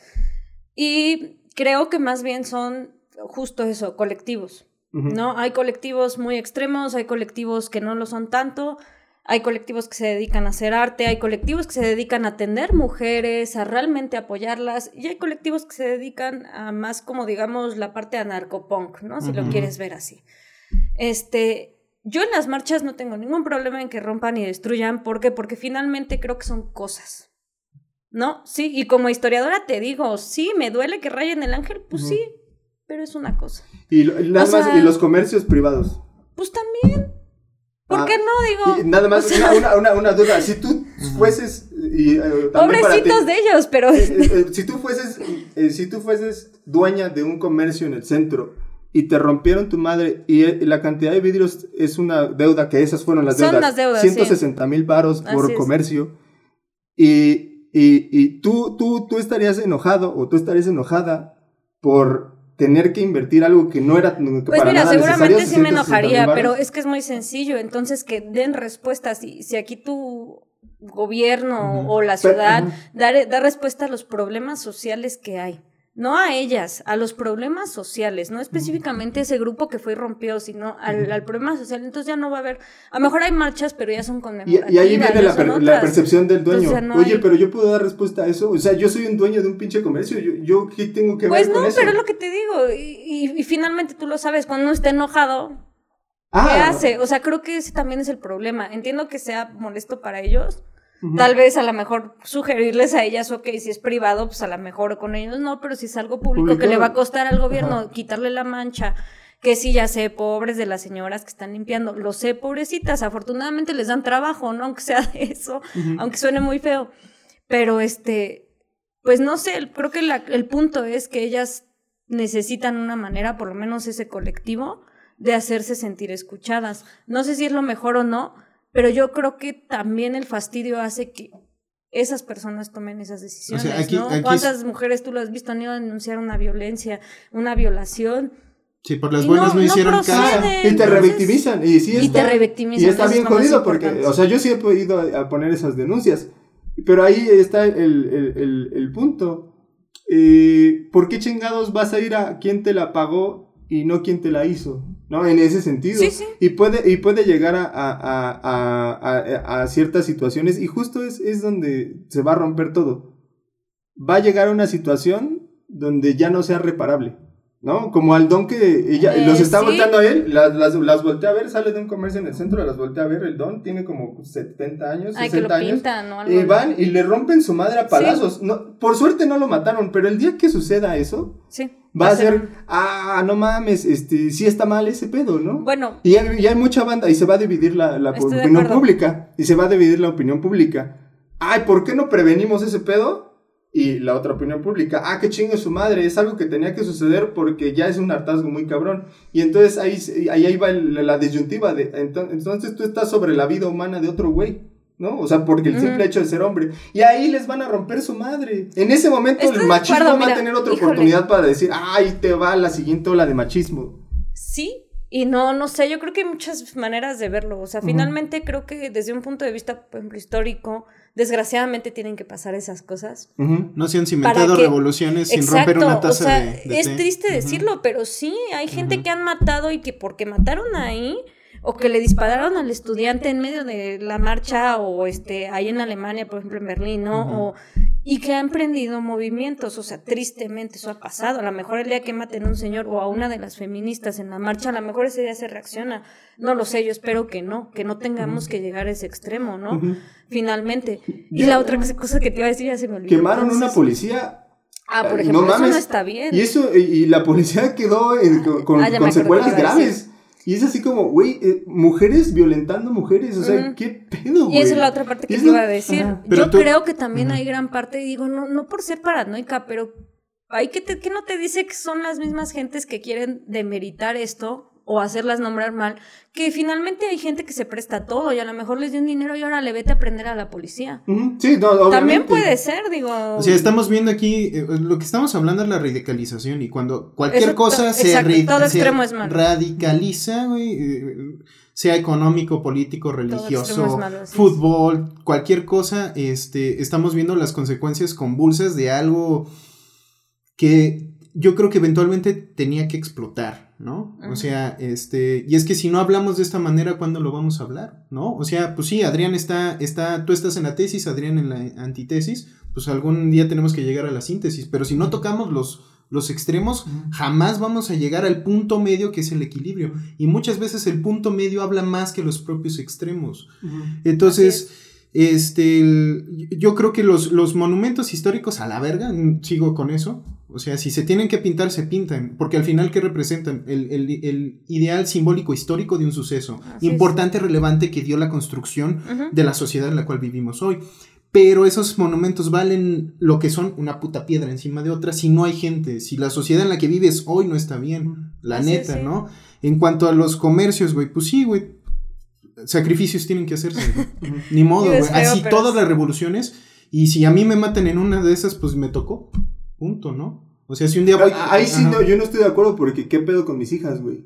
Y creo que más bien son justo eso, colectivos. ¿no? Hay colectivos muy extremos, hay colectivos que no lo son tanto, hay colectivos que se dedican a hacer arte, hay colectivos que se dedican a atender mujeres, a realmente apoyarlas, y hay colectivos que se dedican a más como digamos la parte anarcopunk, ¿no? Si lo quieres ver así. Este, yo en las marchas no tengo ningún problema en que rompan y destruyan, ¿por qué? Porque finalmente creo que son cosas. ¿No? Sí, y como historiadora te digo, sí, me duele que rayen el ángel, pues sí, pero es una cosa. Y, nada O sea- más, y los comercios privados. Pues también. ¿Por Ah, qué no? Digo, nada más, o sea- una, una, una, duda. Si tú fueses. Y, eh, también para ti, pobrecitos de ellos, pero... eh, eh, eh, si tú fueses. eh, si tú fueses dueña de un comercio en el centro y te rompieron tu madre y la cantidad de vidrios es una deuda, que esas fueron las Son deudas. las deudas, sí. 160 mil varos por Así es. comercio. Y, y, y tú, tú, tú estarías enojado o tú estarías enojada por tener que invertir algo que no era que Pues para mira, nada seguramente necesario, sí me 160,000 enojaría, pero es que es muy sencillo. Entonces, que den respuestas. Si, si aquí tu gobierno o la ciudad da, da respuesta a los problemas sociales que hay. No a ellas, a los problemas sociales, no específicamente ese grupo que fue y rompió, sino al, al problema social. Entonces ya no va a haber, a lo mejor hay marchas, pero ya son conmemorativas. y ahí viene la, per- la percepción del dueño. Entonces, no Oye, hay- pero yo puedo dar respuesta a eso. O sea, yo soy un dueño de un pinche comercio. Yo, yo ¿qué tengo que Pues ver con no, eso? pero es lo que te digo. Y, y- y finalmente tú lo sabes, cuando uno está enojado, ¿qué Ah, hace? O sea, creo que ese también es el problema. Entiendo que sea molesto para ellos. Tal vez a lo mejor sugerirles a ellas, ok, si es privado, pues a lo mejor con ellos no, pero si es algo público que le va a costar al gobierno Ajá. quitarle la mancha Que sí, ya sé, pobres de las señoras que están limpiando. Lo sé, pobrecitas. Afortunadamente les dan trabajo, ¿no? Aunque sea de eso, aunque suene muy feo. Pero este, pues no sé, creo que la- el punto es que ellas necesitan una manera, por lo menos ese colectivo, de hacerse sentir escuchadas. No sé si es lo mejor o no, pero yo creo que también el fastidio hace que esas personas tomen esas decisiones, aquí- ¿no? aquí es- ¿Cuántas mujeres tú lo has visto han ido a denunciar una violencia, una violación? Sí, por las Y buenas no- no, no hicieron procede. caso. Y te revictimizan. Y, sí Y está, te revictimizan, Y está bien es jodido porque, o sea, yo sí he podido a, poner esas denuncias. Pero ahí está el, el- el- el punto. Eh, ¿Por qué chingados vas a ir a quien te la pagó y no quien te la hizo? ¿No? En ese sentido. Sí, sí. Y puede, y puede llegar a, a- a- a- ciertas situaciones y justo es, es donde se va a romper todo. Va a llegar a una situación donde ya no sea reparable. ¿No? Como al don que ella Eh, los está sí. volteando a él, las, las, las voltea a ver, sale de un comercio en el centro, las voltea a ver, el don tiene como 70 años, Ay, que lo 60 años. pintan, Y van y le rompen su madre a palazos. No, por suerte no lo mataron, pero el día que suceda eso, Sí. va a ser, ah, no mames, este, sí está mal ese pedo, ¿no? Bueno, Y hay, y hay mucha banda y se va a dividir la, la opinión pública. Y se va a dividir la opinión pública. Ay, ¿por qué no prevenimos ese pedo? Y la otra opinión pública, ah, qué chingue su madre, es algo que tenía que suceder porque ya es un hartazgo muy cabrón. Y entonces ahí, ahí, ahí va la disyuntiva de, ento- entonces tú estás sobre la vida humana de otro güey, ¿no? O sea, porque el simple hecho de ser hombre. Y ahí les van a romper su madre. En ese momento Estoy el machismo acuerdo, va a tener otra híjole. oportunidad para decir, ay, te va la siguiente ola de machismo. Sí, y no, no sé, yo creo que hay muchas maneras de verlo. O sea, finalmente creo que desde un punto de vista, por ejemplo, histórico, desgraciadamente tienen que pasar esas cosas. No se han cimentado que- revoluciones sin romper una taza o sea, de, de es té. triste decirlo, pero sí, hay gente que han matado y que porque mataron ahí o que le dispararon al estudiante en medio de la marcha o este ahí en Alemania, por ejemplo en Berlín, ¿no? O y que han prendido movimientos, o sea, tristemente eso ha pasado. A lo mejor el día que maten a un señor o a una de las feministas en la marcha, a lo mejor ese día se reacciona. No lo sé, yo espero que no, que no tengamos que llegar a ese extremo, ¿no? Finalmente. Y la otra cosa que te iba a decir ya se me olvidó. Quemaron una policía. Ah, por ejemplo, no eso mames. no está bien. Y eso, y, y la policía quedó en- con, con- Ah, con iba a graves. Y es así como, güey, eh, mujeres violentando mujeres. O sea. ¿qué pedo, güey? Y esa es la otra parte que te iba a decir. Ajá. Yo tú- creo que también hay gran parte, digo, no, no por ser paranoica, pero hay que, te- que no te dice que son las mismas gentes que quieren demeritar esto o hacerlas nombrar mal, que finalmente hay gente que se presta todo y a lo mejor les dio un dinero y ahora le vete a aprender a la policía. Sí, no, obviamente. También puede ser, digo. O sea, estamos viendo aquí, eh, lo que estamos hablando es la radicalización y cuando cualquier Eso cosa se, exacto, ri- todo se extremo es malo. radicaliza, güey, eh, sea económico, político, religioso, malo, así es. fútbol, cualquier cosa, este, estamos viendo las consecuencias convulsas de algo que yo creo que eventualmente tenía que explotar, ¿no? O sea, este, y es que si no hablamos de esta manera, ¿cuándo lo vamos a hablar? ¿No? O sea, pues sí, Adrián está, está, tú estás en la tesis, Adrián en la antitesis, pues algún día tenemos que llegar a la síntesis, pero si no tocamos los, los extremos, jamás vamos a llegar al punto medio que es el equilibrio. Y muchas veces el punto medio habla más que los propios extremos. Entonces, este, el- yo creo que los, los monumentos históricos a la verga, mm, sigo con eso. O sea, si se tienen que pintar, se pintan. Porque al final, ¿qué representan? El, el- el ideal simbólico histórico de un suceso. Así es. importante, relevante, que dio la construcción de la sociedad en la cual vivimos hoy. Pero esos monumentos valen lo que son una puta piedra encima de otra si no hay gente, si la sociedad en la que vives hoy no está bien, la Así es, neta, sí. ¿no? En cuanto a los comercios, güey, pues sí, güey, sacrificios tienen que hacerse, güey. Ni modo, güey. Así todas las revoluciones, y si a mí me matan en una de esas, pues me tocó, punto, ¿no? O sea, si un día voy... Ah, Ahí sí, Ajá. no, yo no estoy de acuerdo porque ¿qué pedo con mis hijas, güey?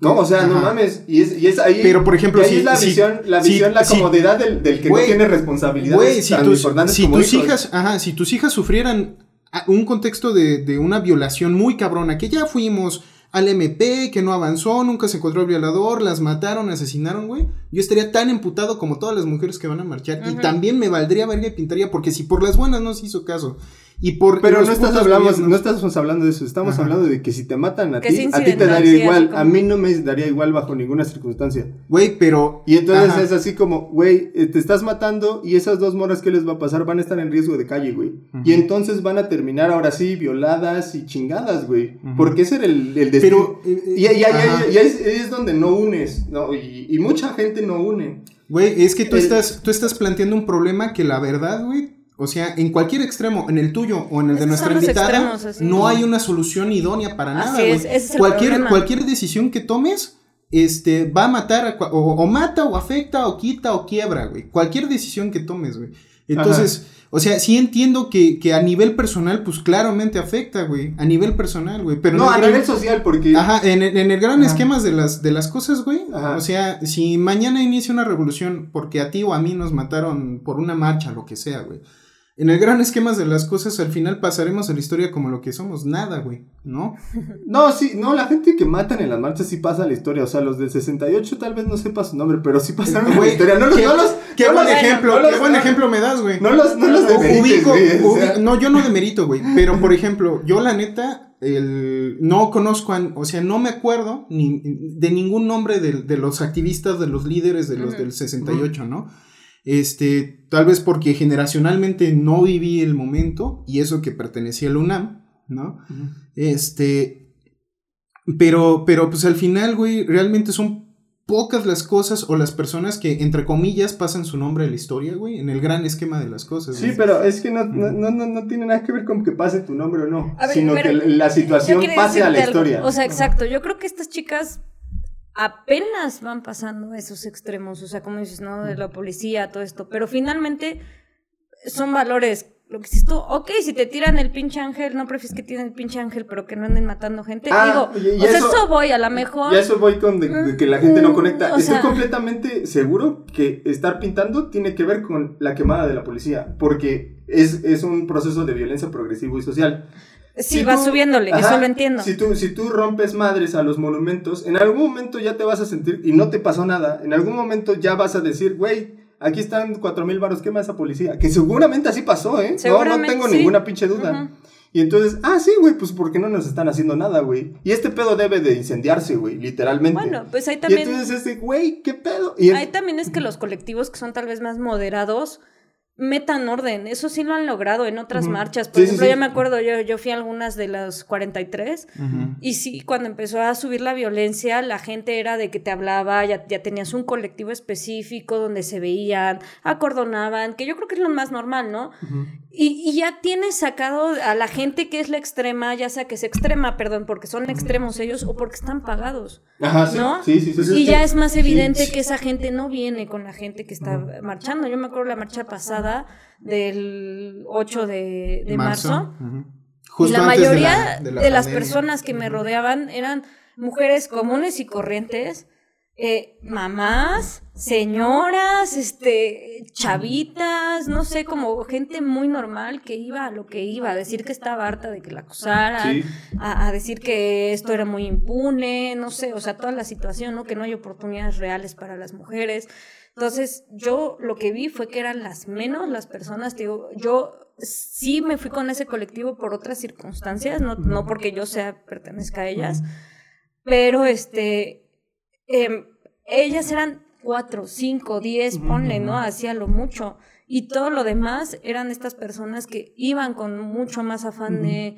No, o sea, no mames. Y es, y es ahí. Pero, por ejemplo, y ahí si- es la si- visión, la, si- visión, la si- comodidad del, del que no tiene responsabilidades Güey, si tan tus, importantes si como tus hijos. hijas, ajá, si tus hijas sufrieran un contexto de, de una violación muy cabrona, que ya fuimos al MP, que no avanzó, nunca se encontró el violador, las mataron, asesinaron, güey. Yo estaría tan emputado como todas las mujeres que van a marchar. Y también me valdría verga y pintaría, porque si por las buenas no se hizo caso. Y por Pero no estás gobiernos. no estamos hablando de eso, estamos Ajá. hablando de que si te matan a ti, a ti te daría igual, como- a mí no me daría igual bajo ninguna circunstancia. Güey, pero. Y entonces Ajá. es así como, güey, eh, te estás matando y esas dos moras que les va a pasar van a estar en riesgo de calle, güey. Y entonces van a terminar ahora sí violadas y chingadas, güey. Porque ese era el, el destino. Pero. eh, eh, y y- y- ajá. y- y es, es donde no unes, ¿no? Y, y mucha gente no une. Güey, es que tú El- estás, tú estás planteando un problema que la verdad, güey, o sea, en cualquier extremo, en el tuyo o en el de nuestra invitada, extremos, así. no hay una solución idónea para Así nada, güey. es, ese es el cualquier, problema. cualquier decisión que tomes, este, va a matar, a o, o mata, o afecta, o quita, o quiebra, güey. Cualquier decisión que tomes, güey. Entonces, o sea, sí entiendo que, que a nivel personal, pues claramente afecta, güey. A nivel personal, güey. Pero no, a gran- nivel social, porque... Ajá, en, el- en el gran Ajá. esquema de las, de las cosas, güey. Ajá. O sea, si mañana inicia una revolución porque a ti o a mí nos mataron por una marcha, lo que sea, güey. En el gran esquema de las cosas, al final pasaremos a la historia como lo que somos, nada, güey, ¿no? No, sí, no, la gente que matan en las marchas sí pasa a la historia. O sea, los del 68 tal vez no sepa su nombre, pero sí pasaron a la Güey, historia. No los, qué- no los, Qué no buen los- ejemplo, no los- qué buen ejemplo me das, güey. No los, no los demerites, ubico- güey, o ubi- sea. no, yo no demerito, güey. Pero, por ejemplo, yo la neta, el, no conozco, a- o sea, no me acuerdo ni, de ningún nombre de, de los activistas, de los líderes de los Ujú. del 68, ¿no? Este, tal vez porque generacionalmente no viví el momento y eso que pertenecía a la UNAM, ¿no? Este, pero, pero pues al final, güey, realmente son pocas las cosas o las personas que, entre comillas, pasan su nombre a la historia, güey, en el gran esquema de las cosas. Sí, güey. pero es que no, no, no, no, no tiene nada que ver con que pase tu nombre o no, ver, sino pero que la situación pase a la algo. historia. O sea, exacto. Yo creo que estas chicas apenas van pasando esos extremos. O sea, como dices, ¿no? De la policía, todo esto. Pero finalmente son valores. Lo que dices tú, ok, si te tiran el pinche ángel, no prefieres que tiren el pinche ángel, pero que no anden matando gente. Ah, Digo, y- y o sea, eso- eso voy, a lo mejor. Y eso voy con de, de que la gente no conecta. O Estoy sea- completamente seguro que estar pintando tiene que ver con la quemada de la policía, porque es, es un proceso de violencia progresivo y social. Sí, Si va tú- subiéndole, Ajá, eso lo entiendo. Si tú, si tú rompes madres a los monumentos, en algún momento ya te vas a sentir, y no te pasó nada, en algún momento ya vas a decir, güey, aquí están cuatro mil varos, quema esa policía. Que seguramente así pasó, ¿eh? No, no tengo sí. ninguna pinche duda. Y entonces, ah, sí, güey, pues porque no nos están haciendo nada, güey. Y este pedo debe de incendiarse, güey, literalmente. Bueno, pues ahí y también. entonces ese, güey, ¿qué pedo? Y Ahí también es que los colectivos que son tal vez más moderados metan orden. Eso sí lo han logrado en otras marchas. Por Sí, ejemplo, sí. yo me acuerdo, yo, yo fui a algunas de las 43 Ujú. y sí, cuando empezó a subir la violencia, la gente era de que te hablaba, ya, ya tenías un colectivo específico donde se veían, acordonaban, que yo creo que es lo más normal, ¿no? Y, y ya tienes sacado a la gente que es la extrema, ya sea que es extrema, perdón, porque son extremos ellos o porque están pagados. Ajá, sí, ¿no? sí, sí, sí, sí, Y sí. ya es más evidente Sí. que esa gente no viene con la gente que está marchando. Yo me acuerdo la marcha pasada del 8 de, de marzo. Y Justo la de mayoría la- de, la las personas que me rodeaban eran mujeres comunes y corrientes, eh, mamás, señoras, este, chavitas, no sé, como gente muy normal que iba a lo que iba, a decir que estaba harta de que la acosaran, Sí. a, a decir que esto era muy impune, no sé, o sea, toda la situación, ¿no? Que no hay oportunidades reales para las mujeres. Entonces, yo lo que vi fue que eran las menos las personas, digo, yo sí me fui con ese colectivo por otras circunstancias, no, no porque yo sea, pertenezca a ellas, pero este, em, ellas eran cuatro, cinco, diez, ponle, ¿no? Hacía lo mucho. Y todo lo demás eran estas personas que iban con mucho más afán de,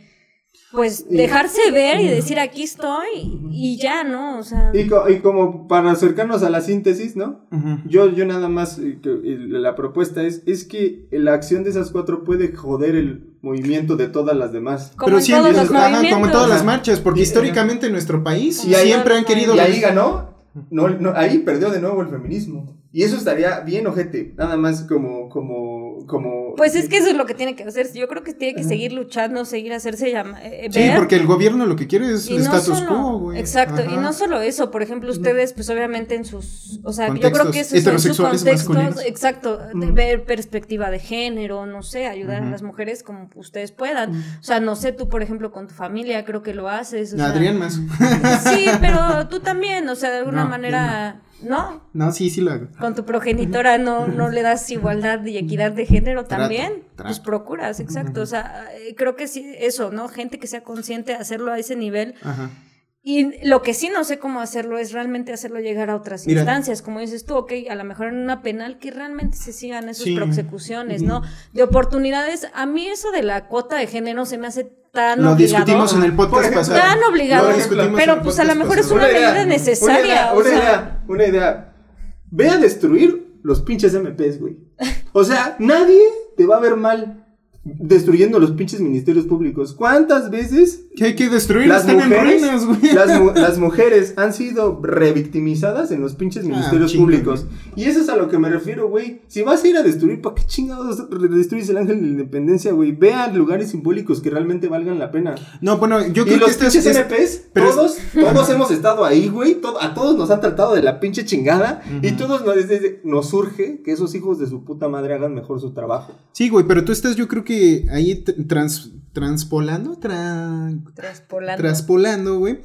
pues, dejarse ver y decir, aquí estoy, y ya, ¿no? O sea... Y, co- y como para acercarnos a la síntesis, ¿no? Yo, yo nada más, eh, eh, la propuesta es, es que la acción de esas cuatro puede joder el movimiento de todas las demás. Como Pero en sí, todos empiezas- los ajá, movimientos. como en todas las marchas, porque Y- históricamente en nuestro país Y ahí- siempre han querido... Y ahí ganó, no, no, ahí perdió de nuevo el feminismo. Y eso estaría bien ojete, nada más como, como, como... Pues es que eso es lo que tiene que hacer. Yo creo que tiene que seguir luchando, seguir hacerse lllama, eh, Sí, porque el gobierno lo que quiere es Y el no status solo- quo, güey. Exacto, y no solo eso, por ejemplo, ustedes, pues obviamente en sus, o sea, yo Contextos creo que eso es en su heterosexuales contexto, masculinos. exacto, de ver perspectiva de género, no sé, ayudar a las mujeres como ustedes puedan. O sea, no sé, tú, por ejemplo, con tu familia, creo que lo haces. o sea, Adrián más. Sí, pero tú también, o sea, de alguna No, manera, ¿no? No, sí, sí lo hago. Con tu progenitora no, no le das igualdad y equidad de género también. trato. pues procuras, exacto. O sea, eh, creo que sí, eso, ¿no? Gente que sea consciente de hacerlo a ese nivel. Ajá. Y lo que sí no sé cómo hacerlo es realmente hacerlo llegar a otras Mira. instancias, como dices tú, ok, a lo mejor en una penal que realmente se sigan esas Sí. persecuciones, ¿no? De oportunidades. A mí eso de la cuota de género se me hace tan Lo obligado. discutimos en el podcast ejemplo, pasado. Tan obligado, Lo discutimos en pero pues a lo mejor es pasado. una medida necesaria. Una idea, o una sea, idea, una idea. Ve a destruir los pinches MPs, güey. O sea, nadie te va a ver mal destruyendo los pinches ministerios públicos. ¿Cuántas veces Que hay que destruir, las están en mujeres, ruinas, güey. las, las mujeres han sido revictimizadas en los pinches ministerios chingo, públicos? Y eso es a lo que me refiero, güey. Si vas a ir a destruir, ¿para qué chingados destruyes el ángel de la independencia, güey? Ve a lugares simbólicos que realmente valgan la pena. No, bueno, yo y creo que los pinches es- MPs, pero es- todos, todos hemos estado ahí, güey. to- a todos nos han tratado de la pinche chingada. Y todos nos, nos surge que esos hijos de su puta madre hagan mejor su trabajo. Sí, güey, pero tú estás, yo creo que ahí trans, transpolando, tra- traspolando. traspolando, güey,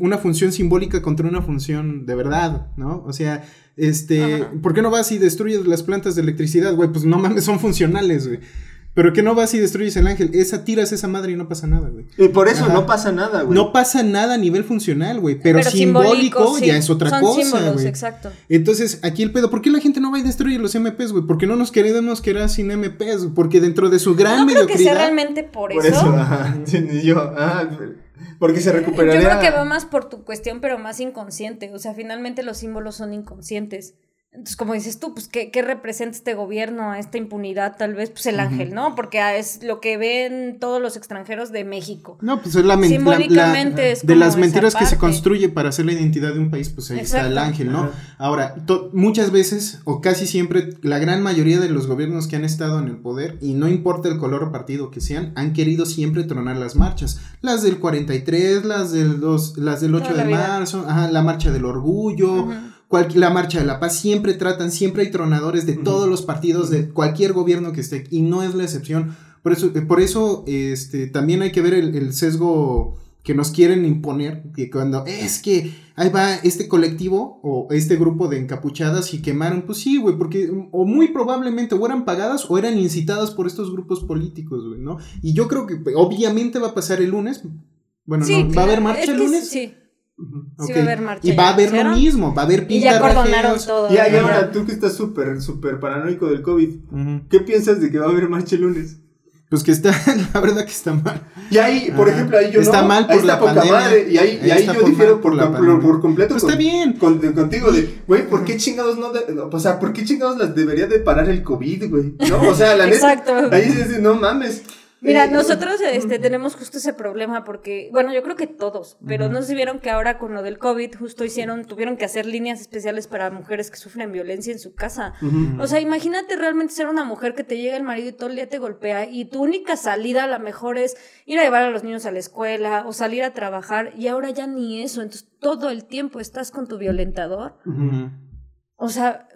una función simbólica contra una función de verdad, ¿no? O sea, este, Ajá. ¿por qué no vas y destruyes las plantas de electricidad, güey? Pues no mames, son funcionales, güey. Pero que no vas y destruyes el ángel, esa tiras esa madre y no pasa nada, güey. Y por eso Ajá. no pasa nada, güey. No pasa nada a nivel funcional, güey, pero, simbólico, sí, ya es otra son cosa, símbolos, güey. exacto. Entonces, aquí el pedo, ¿por qué la gente no va y destruye los MPs, güey? Porque no nos queremos quedar sin MPs, güey? porque dentro de su gran No creo que sea realmente por, Por eso, ajá. Sí, ni yo. ah, porque se Yo recuperaría. creo que va más por tu cuestión, pero más inconsciente. O sea, finalmente los símbolos son inconscientes. Entonces, como dices tú, pues, ¿qué, qué representa este gobierno, esta impunidad? Tal vez, pues, el ángel, ¿no? Porque ah, es lo que ven todos los extranjeros de México. No, pues es la men- la- Simbólicamente la- es de las mentiras que se construye para hacer la identidad de un país, pues ahí está el ángel, ¿no? Ahora, muchas veces, o casi siempre, la gran mayoría de los gobiernos que han estado en el poder, y no importa el color o partido que sean, han querido siempre tronar las marchas. Las del 43, las del, dos, las del 8 Toda de marzo, ajá, la marcha del orgullo. Cual- la marcha de la paz siempre tratan, siempre hay tronadores de todos los partidos, de cualquier gobierno que esté, y no es la excepción. Por eso, eh, por eso este, también hay que ver el, el sesgo que nos quieren imponer, que cuando es que ahí va este colectivo o este grupo de encapuchadas y quemaron, pues sí, güey, porque o muy probablemente o eran pagadas o eran incitadas por estos grupos políticos, güey, ¿no? Y yo creo que pues, obviamente va a pasar el lunes. Bueno, Sí, no, ¿va a haber marcha el lunes? Sí, Ujú, sí va a haber marcha. Y va a ¿ya haber lo mismo, va a haber Y ya pintarrajeos. todo. Ya, y Ajá. ahora tú que estás súper, súper paranoico del COVID, Ujú. ¿qué piensas de que va a haber marcha el lunes? Pues que está, la verdad que está mal. Y ahí, por Ajá. ejemplo, ahí yo Está no. mal por ahí está la poca pandemia. madre. Y ahí, y Ahí yo difiero por, por por, por completo. Pues está bien. con- contigo de, güey, ¿por qué chingados no? de- no, o sea, ¿por qué chingados las debería de parar el COVID, güey? No, o sea, la neta. Exacto. Ahí sí, no mames. Mira, Eh, nosotros este, tenemos justo ese problema porque, bueno, yo creo que todos, pero no sé si vieron que ahora con lo del COVID justo hicieron, tuvieron que hacer líneas especiales para mujeres que sufren violencia en su casa. O sea, imagínate realmente ser una mujer que te llega el marido y todo el día te golpea y tu única salida a lo mejor es ir a llevar a los niños a la escuela o salir a trabajar y ahora ya ni eso, entonces todo el tiempo estás con tu violentador. O sea,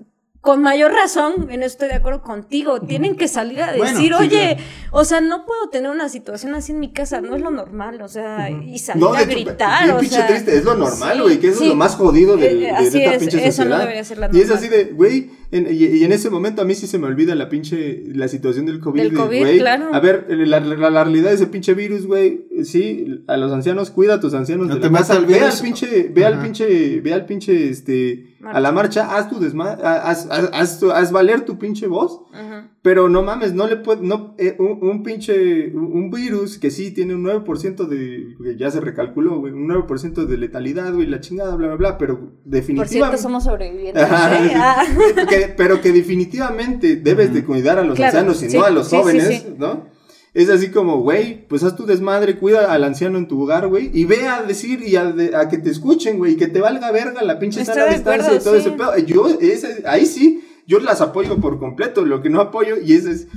con mayor razón, en estoy de acuerdo contigo, tienen que salir a Bueno, decir, sí, oye, claro. o sea, no puedo tener una situación así en mi casa, no es lo normal, o sea, y salir No, a de hecho, gritar, o pinche sea. triste, es lo normal, sí, güey, que eso sí. es lo más jodido de, Eh, de- así de esta es, pinche eso no sociedad. debería ser la y es normal. así de, güey, en- y, y en ese momento a mí sí se me olvida la pinche, la situación del COVID. Del de, COVID, güey, claro. A ver, la, la- la realidad de ese pinche virus, güey, sí, a los ancianos, cuida a tus ancianos No de te la casa, ve al pinche, ve al Ajá. pinche, ve al pinche, este, a la marcha, haz tu desma, haz, haz, haz tu- haz valer tu pinche voz. Ujú. Pero no mames, no le puede, no, eh, un, un pinche, un, virus que sí tiene un 9% de, que ya se recalculó, güey, un 9% de letalidad, güey, la chingada, bla, bla, bla, pero Por cierto, definitivamente... somos sobrevivientes. Ajá, ¿eh? sí. Ah. Que- pero que definitivamente debes de cuidar a los Claro, ancianos y sí, no a los sí, sí, jóvenes, sí. ¿no? Es así como, güey, pues haz tu desmadre, cuida al anciano en tu hogar, güey, y ve a decir y a, de- a que te escuchen, güey, y que te valga verga la pinche sana de distancia y todo sí. ese pedo. Yo, ese, ahí sí, yo las apoyo por completo, lo que no apoyo, y ese es...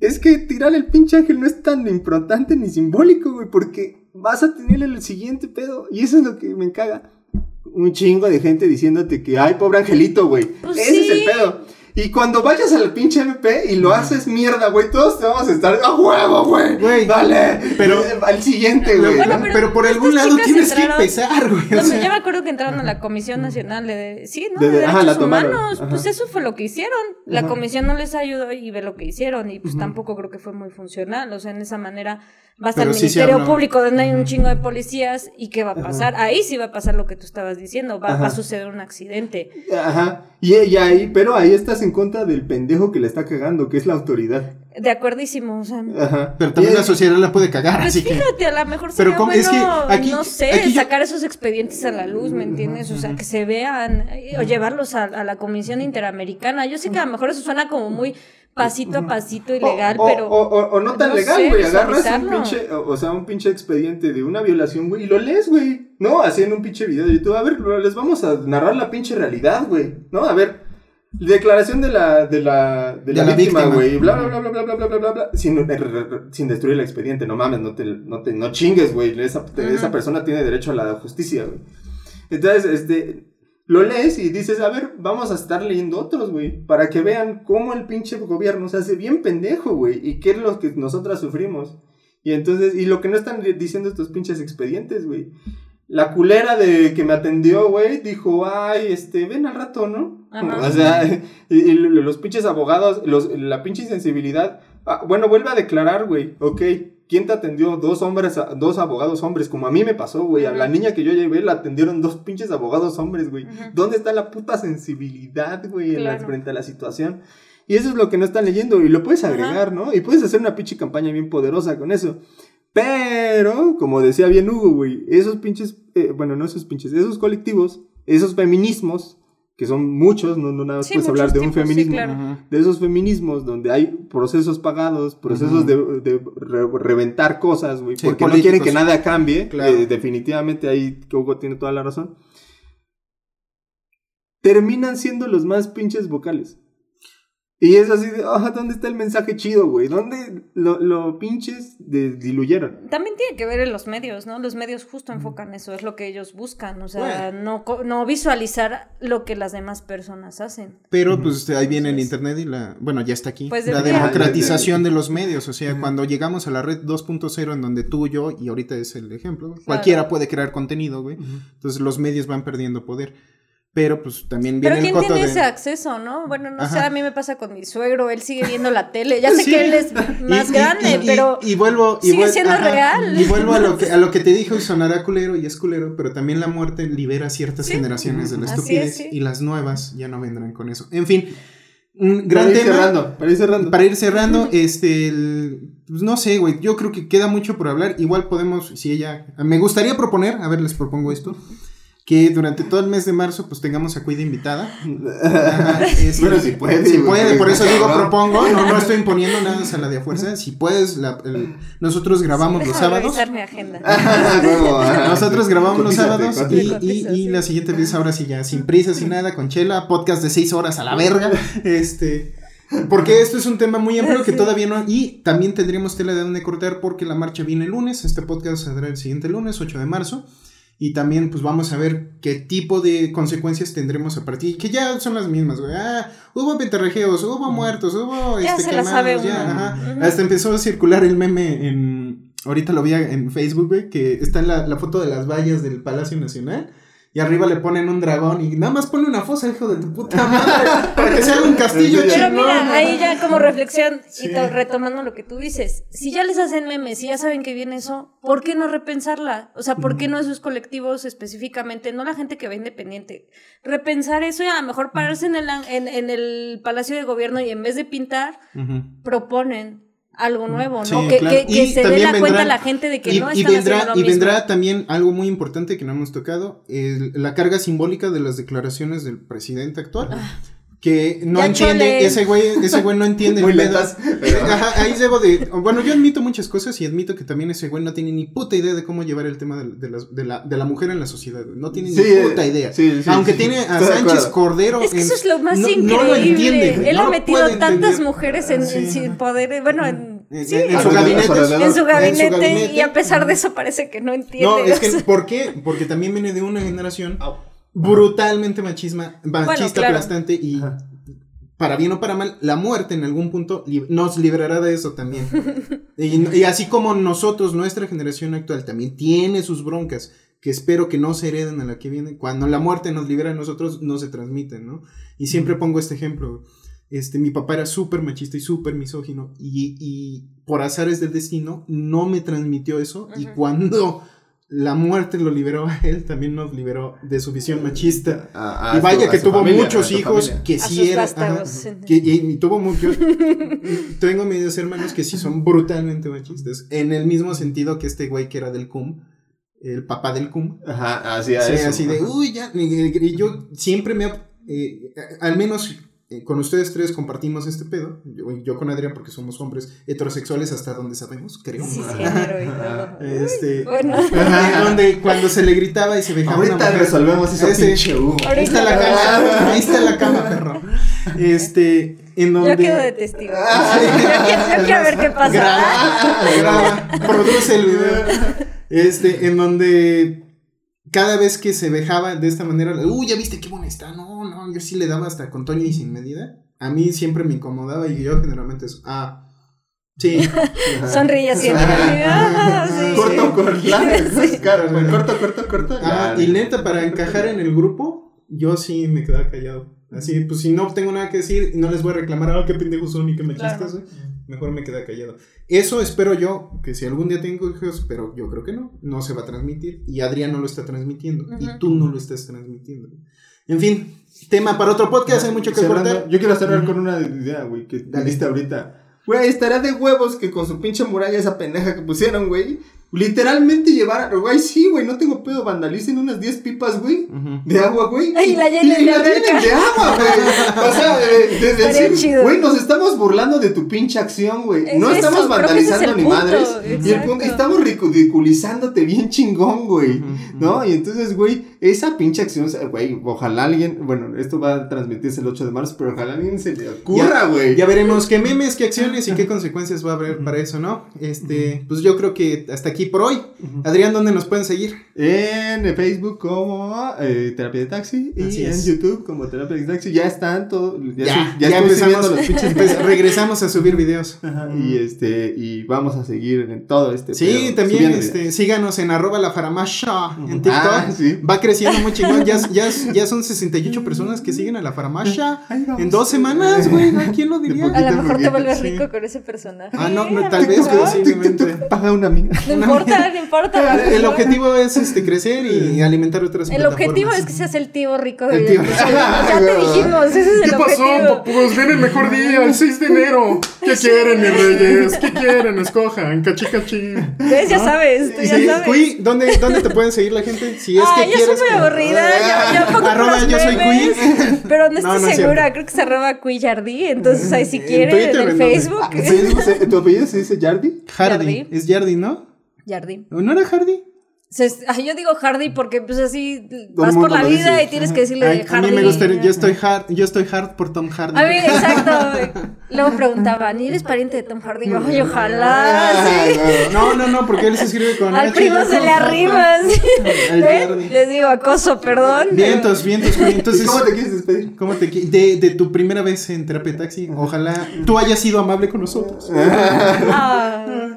Es que tirar el pinche ángel no es tan importante ni simbólico, güey, porque vas a tener el siguiente pedo, y eso es lo que me caga. Un chingo de gente diciéndote que, ay, pobre angelito, güey. Pues Ese es el pedo. Y cuando vayas al pinche MP y lo haces mierda, güey, todos te vamos a estar a huevo, güey. Güey. Dale. Pero- al siguiente, güey. Bueno, ¿no? pero pero, por algún lado tienes que entraron- empezar, güey. o No, sea. yo me acuerdo que entraron a la Comisión Nacional de, sí, ¿no? De- de, de- ajá, Derechos la Humanos. ajá. Pues eso fue lo que hicieron. La Ajá. comisión no les ayudó y ve lo que hicieron. Y pues tampoco creo que fue muy funcional. O sea, en esa manera va a estar Pero el sí Ministerio. Público donde hay un chingo de policías. ¿Y qué va a pasar? Ahí sí va a pasar lo que tú estabas diciendo. Va, a suceder un accidente. Ajá. Y, y ahí, pero ahí estás en contra del pendejo que le está cagando, que es la autoridad. De acuerdísimo. O sea, Ajá. Pero también Y- la sociedad la puede cagar, Pues así que. fíjate, a lo mejor Pero bueno, Es que aquí- no sé, aquí yo- sacar esos expedientes a la luz, ¿me entiendes? O sea, que se vean, eh, o llevarlos a, a la Comisión Interamericana. Yo sé que a lo mejor eso suena como muy pasito a pasito ilegal, o, pero... O, o- o no tan no legal, güey. Agarras un pinche, o, o sea, un pinche expediente de una violación, güey, y lo lees, güey. No, así en un pinche video de YouTube. A ver, les vamos a narrar la pinche realidad, güey. ¿No? A ver. Declaración de la, de la, de la, De la víctima, víctima. güey. Bla, bla, bla, bla, bla, bla, bla, bla, bla, bla. Sin, re- sin destruir el expediente. No mames, no te, no te, no chingues, güey. Esa, esa persona tiene derecho a la justicia, güey. Entonces, este, lo lees y dices, a ver, vamos a estar leyendo otros, güey, para que vean cómo el pinche gobierno se hace bien pendejo, güey, y qué es lo que nosotras sufrimos. Y entonces, y lo que no están diciendo estos pinches expedientes, güey. La culera de que me atendió, güey, dijo, ay, este, ven al rato, ¿no? Ajá. O sea, y, y los pinches abogados, los, la pinche insensibilidad. Ah, bueno, vuelve a declarar, güey, ok. ¿Quién te atendió? Dos hombres, dos abogados hombres, como a mí me pasó, güey. A la niña que yo llevé la atendieron dos pinches abogados hombres, güey. ¿Dónde está la puta sensibilidad, güey, Claro. frente a la situación? Y eso es lo que no están leyendo y lo puedes agregar, ¿no? Y puedes hacer una pinche campaña bien poderosa con eso. Pero, como decía bien Hugo, güey, esos pinches, eh, bueno, no esos pinches, esos colectivos, esos feminismos, que son muchos, no, no nada más Sí, puedes hablar de un sí, feminismo, claro. De esos feminismos donde hay procesos pagados, procesos de, de re- reventar cosas, güey, Sí, porque no quieren que nada cambie. Claro. eh, definitivamente ahí Hugo tiene toda la razón. Terminan siendo los más pinches vocales. Y es así de, ah, ¿dónde está el mensaje chido, güey? ¿Dónde lo, lo pinches de- diluyeron? También tiene que ver en los medios, ¿no? Los medios justo enfocan eso, es lo que ellos buscan, o sea, Bueno. no, co- no visualizar lo que las demás personas hacen. Pero pues ahí viene el internet y la, bueno, ya está aquí, Pues la democratización de los medios, o sea, cuando llegamos a la red 2.0 en donde tú, yo, y ahorita es el ejemplo, cualquiera puede crear contenido, güey, entonces los medios van perdiendo poder, pero pues también Pero viene el ¿quién coto tiene de... ese acceso, no? Bueno, no sé, a mí me pasa con mi suegro, él sigue viendo la tele, ya sé Sí. que él es más Y- grande, y- y- pero... y vuelvo y sigue vuel- siendo real. y vuelvo a lo que a lo que te dijo y sonará culero y es culero pero también la muerte libera ciertas Sí. generaciones de la estupidez es, sí. y las nuevas ya no vendrán con eso en fin un gran para ir tema cerrando, para ir cerrando. para ir cerrando este el- pues, no sé güey yo creo que queda mucho por hablar igual podemos si ella me gustaría proponer a ver les propongo esto que durante todo el mes de marzo pues tengamos a Cuida invitada Ajá, Pero si puede, Si puede, por eso digo cabrón. propongo, no, no estoy imponiendo nada a la de a fuerza. Si puedes, la- el- nosotros grabamos los sábados. mi agenda. Nosotros grabamos los sábados y, la siguiente vez ahora sí ya, sin prisa, sin nada, con chela, podcast de seis horas a la verga. Este. Porque esto es un tema muy amplio que todavía no. Y también tendríamos tela de dónde cortar porque la marcha viene el lunes. Este podcast saldrá el siguiente lunes, 8 de marzo. Y también, pues vamos a ver qué tipo de consecuencias tendremos a partir. Que ya son las mismas, güey. Ah, hubo pintarrajeos, hubo muertos, hubo. Ya este, se la sabe ya, uno. ajá. Hasta empezó a circular el meme en. Ahorita lo vi en Facebook, güey, que está en la, la foto de las vallas del Palacio Nacional. Y arriba le ponen un dragón y nada más pone una fosa, hijo de tu puta madre, para que se haga un castillo Pero chingón. mira, ahí ya como reflexión Sí. y to- retomando lo que tú dices, si ya les hacen memes, si ya saben que viene eso, ¿por qué no repensarla? O sea, ¿por qué no esos colectivos específicamente, no la gente que va independiente? Repensar eso y a lo mejor pararse en el, en, en el Palacio de Gobierno y en vez de pintar, proponen algo nuevo, ¿no? Sí, que claro. que- que Y se dé también la cuenta vendrán- la gente de que y, no y están vendrá, haciendo lo y vendrá también algo muy importante que no hemos tocado, la carga simbólica de las declaraciones del presidente actual. Que no Ya entiende, chole. ese güey, ese güey no entiende Muy el pedo. lentas, pero- Ajá, ahí debo de. Bueno, yo admito muchas cosas y admito que también ese güey no tiene ni puta idea de cómo llevar el tema de, de las- de la, de la mujer en la sociedad. No tiene Sí, ni puta eh, idea. sí, sí, Aunque sí, tiene a Sánchez acuerdo. Cordero. Es que en- eso es lo más no- increíble. No lo entiende. Él no ha metido tantas entender. mujeres en, su poder, bueno, en, En- sí, en- en en- su gabinete. en su gabinete, y a pesar de eso parece que no entiende. No, es que. ¿por qué? Porque también viene de una generación brutalmente machisma, machista, claro. aplastante y Ajá. para bien o para mal, la muerte en algún punto li- nos liberará de eso también. y, y así como nosotros, nuestra generación actual, también tiene sus broncas, que espero que no se hereden a la que viene, cuando la muerte nos libera a nosotros, no se transmiten, ¿no? Y siempre pongo este ejemplo. Este, mi papá era súper machista y súper misógino, y, y por azares del destino no me transmitió eso, y cuando la muerte lo liberó a él, también nos liberó de su visión machista. A- a y vaya su- que tuvo familia, muchos hijos familia. que A sí eran. que, y, y tuvo muchos. tengo medios hermanos que sí son brutalmente machistas. En el mismo sentido que este güey que era del CUM, el papá del CUM. Ajá, así, Sí, eso. así de, uy, ya. Y, y yo siempre me. eh, al menos eh, con ustedes tres compartimos este pedo. Yo, yo con Adrián, porque somos hombres heterosexuales hasta donde sabemos, creo. Todo. Este. Bueno. Donde cuando se le gritaba y se dejaba una Ahorita mujer- resolvemos eso, Ese- pinche. Ahí está la cama, ahí está la cama, perro. Este, en donde. Yo quedo de testigo. Ah, yo, quiero, yo quiero ver qué pasa. Graba, graba, produce el video. Este, en donde cada vez que se dejaba de esta manera, uy, ya viste qué buena está. No, no, yo sí le daba hasta con Toño y sin medida. A mí siempre me incomodaba y yo generalmente es, ah, sí. Sonríe siempre. Ah, sí. Corto, corto, largo, Sí. claro, güey, corto, corto, corto. Ah, y neta, para encajar en el grupo, yo sí me quedaba callado. Así, pues si no tengo nada que decir y no les voy a reclamar, ah, qué pendejos son y qué machistas, Claro. Güey", mejor me queda callado. Eso espero yo, que si algún día tengo hijos, pero yo creo que no, no se va a transmitir. Y Adrián no lo está transmitiendo. Y tú no lo estás transmitiendo. En fin, tema para otro podcast, hay mucho que Cerrando, cortar. Yo quiero cerrar con una idea, güey, que diste ahorita. Güey, estará de huevos que con su pinche muralla esa pendeja que pusieron, güey. Literalmente llevaron, güey, sí, güey, no tengo pedo, vandalicen unas 10 pipas, güey. De agua, güey. Y la llenen y de la llenen de agua, güey. O sea, de, de Estaría decir, chido. güey, nos estamos burlando de tu pinche acción, güey. Es No eso, estamos es vandalizando el ni punto, madres. Y el punto, estamos ridiculizándote bien chingón, güey. ¿No? Y entonces, güey, esa pinche acción, güey, ojalá alguien, bueno, esto va a transmitirse el 8 de marzo, pero ojalá alguien se le ocurra, güey. Ya veremos qué memes, qué acciones y qué consecuencias va a haber para eso, ¿no? Este, pues yo creo que hasta aquí por hoy. Adrián, ¿dónde nos pueden seguir? En Facebook como eh, Terapia de Taxi y Así en es. YouTube como Terapia de Taxi. Ya están todos, ya, Ya, empezamos. los pinches Pues, regresamos a subir videos. Ajá, y este, y vamos a seguir en todo este Sí, pedo, también este, síganos en arroba la faramasha en TikTok. Ah, sí. Va creciendo muy chingón. Ya, ya, ya son 68 personas que siguen a la faramasha. En dos semanas, güey. ¿a ¿Quién lo diría? A lo mejor te vuelves sí. rico con ese personaje. Ah, no, tal vez, tic, Paga una amiga. No importa, no importa. El objetivo es este, crecer y alimentar otras El objetivo es que seas el tío rico El de tío- Ya te dijimos, ese es el objetivo. Pues viene el mejor día, el 6 de enero. ¿Qué quieren, mis reyes? ¿Qué quieren? Escojan, cachi cachi. ¿Ves? Ya sabes, tú ya Sí, sabes. Cui, ¿dónde, ¿dónde te pueden seguir la gente? Si es Ay, que yo soy muy que- aburrida, yo, yo pongo Arroba yo soy memes, Pero no estoy no segura, creo que se arroba Cuyardí, entonces ahí si En quieren, Twitter, en. Facebook. Ah, ¿Tu apellido se dice Jardi? Hardy. Yardi. Es Yardi, ¿no? Yardi. ¿O ¿No era Hardy? Se- ay, yo digo Hardy porque pues así vas por la vida dice. y tienes que decirle Ay, a Hardy. mí me gustaría. Yo estoy hard, yo estoy hard por Tom Hardy. A mí, exacto. Luego preguntaban, ¿y eres pariente de Tom Hardy? Yo, Ay, ojalá, sí. No, no, no, porque él se escribe con. Al H. primo se le. Yardi. Les digo acoso, perdón. Vientos, vientos. Entonces. ¿Y cómo te quieres despedir? ¿Cómo te de, de tu primera vez en terapia taxi, ojalá tú hayas sido amable con nosotros. Ah,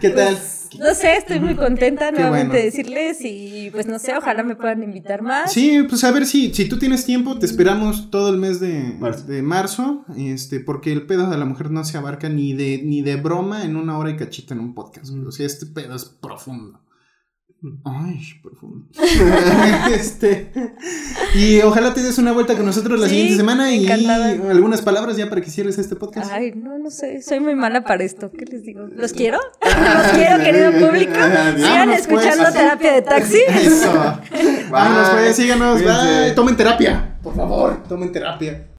¿Qué tal? No sé, estoy muy contenta Qué nuevamente bueno. de decirles y pues no sé, ojalá me puedan invitar más. Sí, pues a ver si, si tú tienes tiempo, te esperamos todo el mes de Marzo. de marzo, este, porque el pedo de la mujer no se abarca ni de, ni de broma en una hora y cachito en un podcast. O sea, este pedo es profundo. Ay, profundo. este, y ojalá te des una vuelta con nosotros la Sí, siguiente semana y encantada. algunas palabras ya para que cierres este podcast. Ay, no, no sé, soy muy mala para esto. ¿Qué les digo? ¿Los quiero? ¿Los quiero, querido público? Sigan Vámonos, pues. escuchando terapia de taxi. Eso. Vámonos, pues, síganos. Bye. Tomen terapia. Por favor, tomen terapia.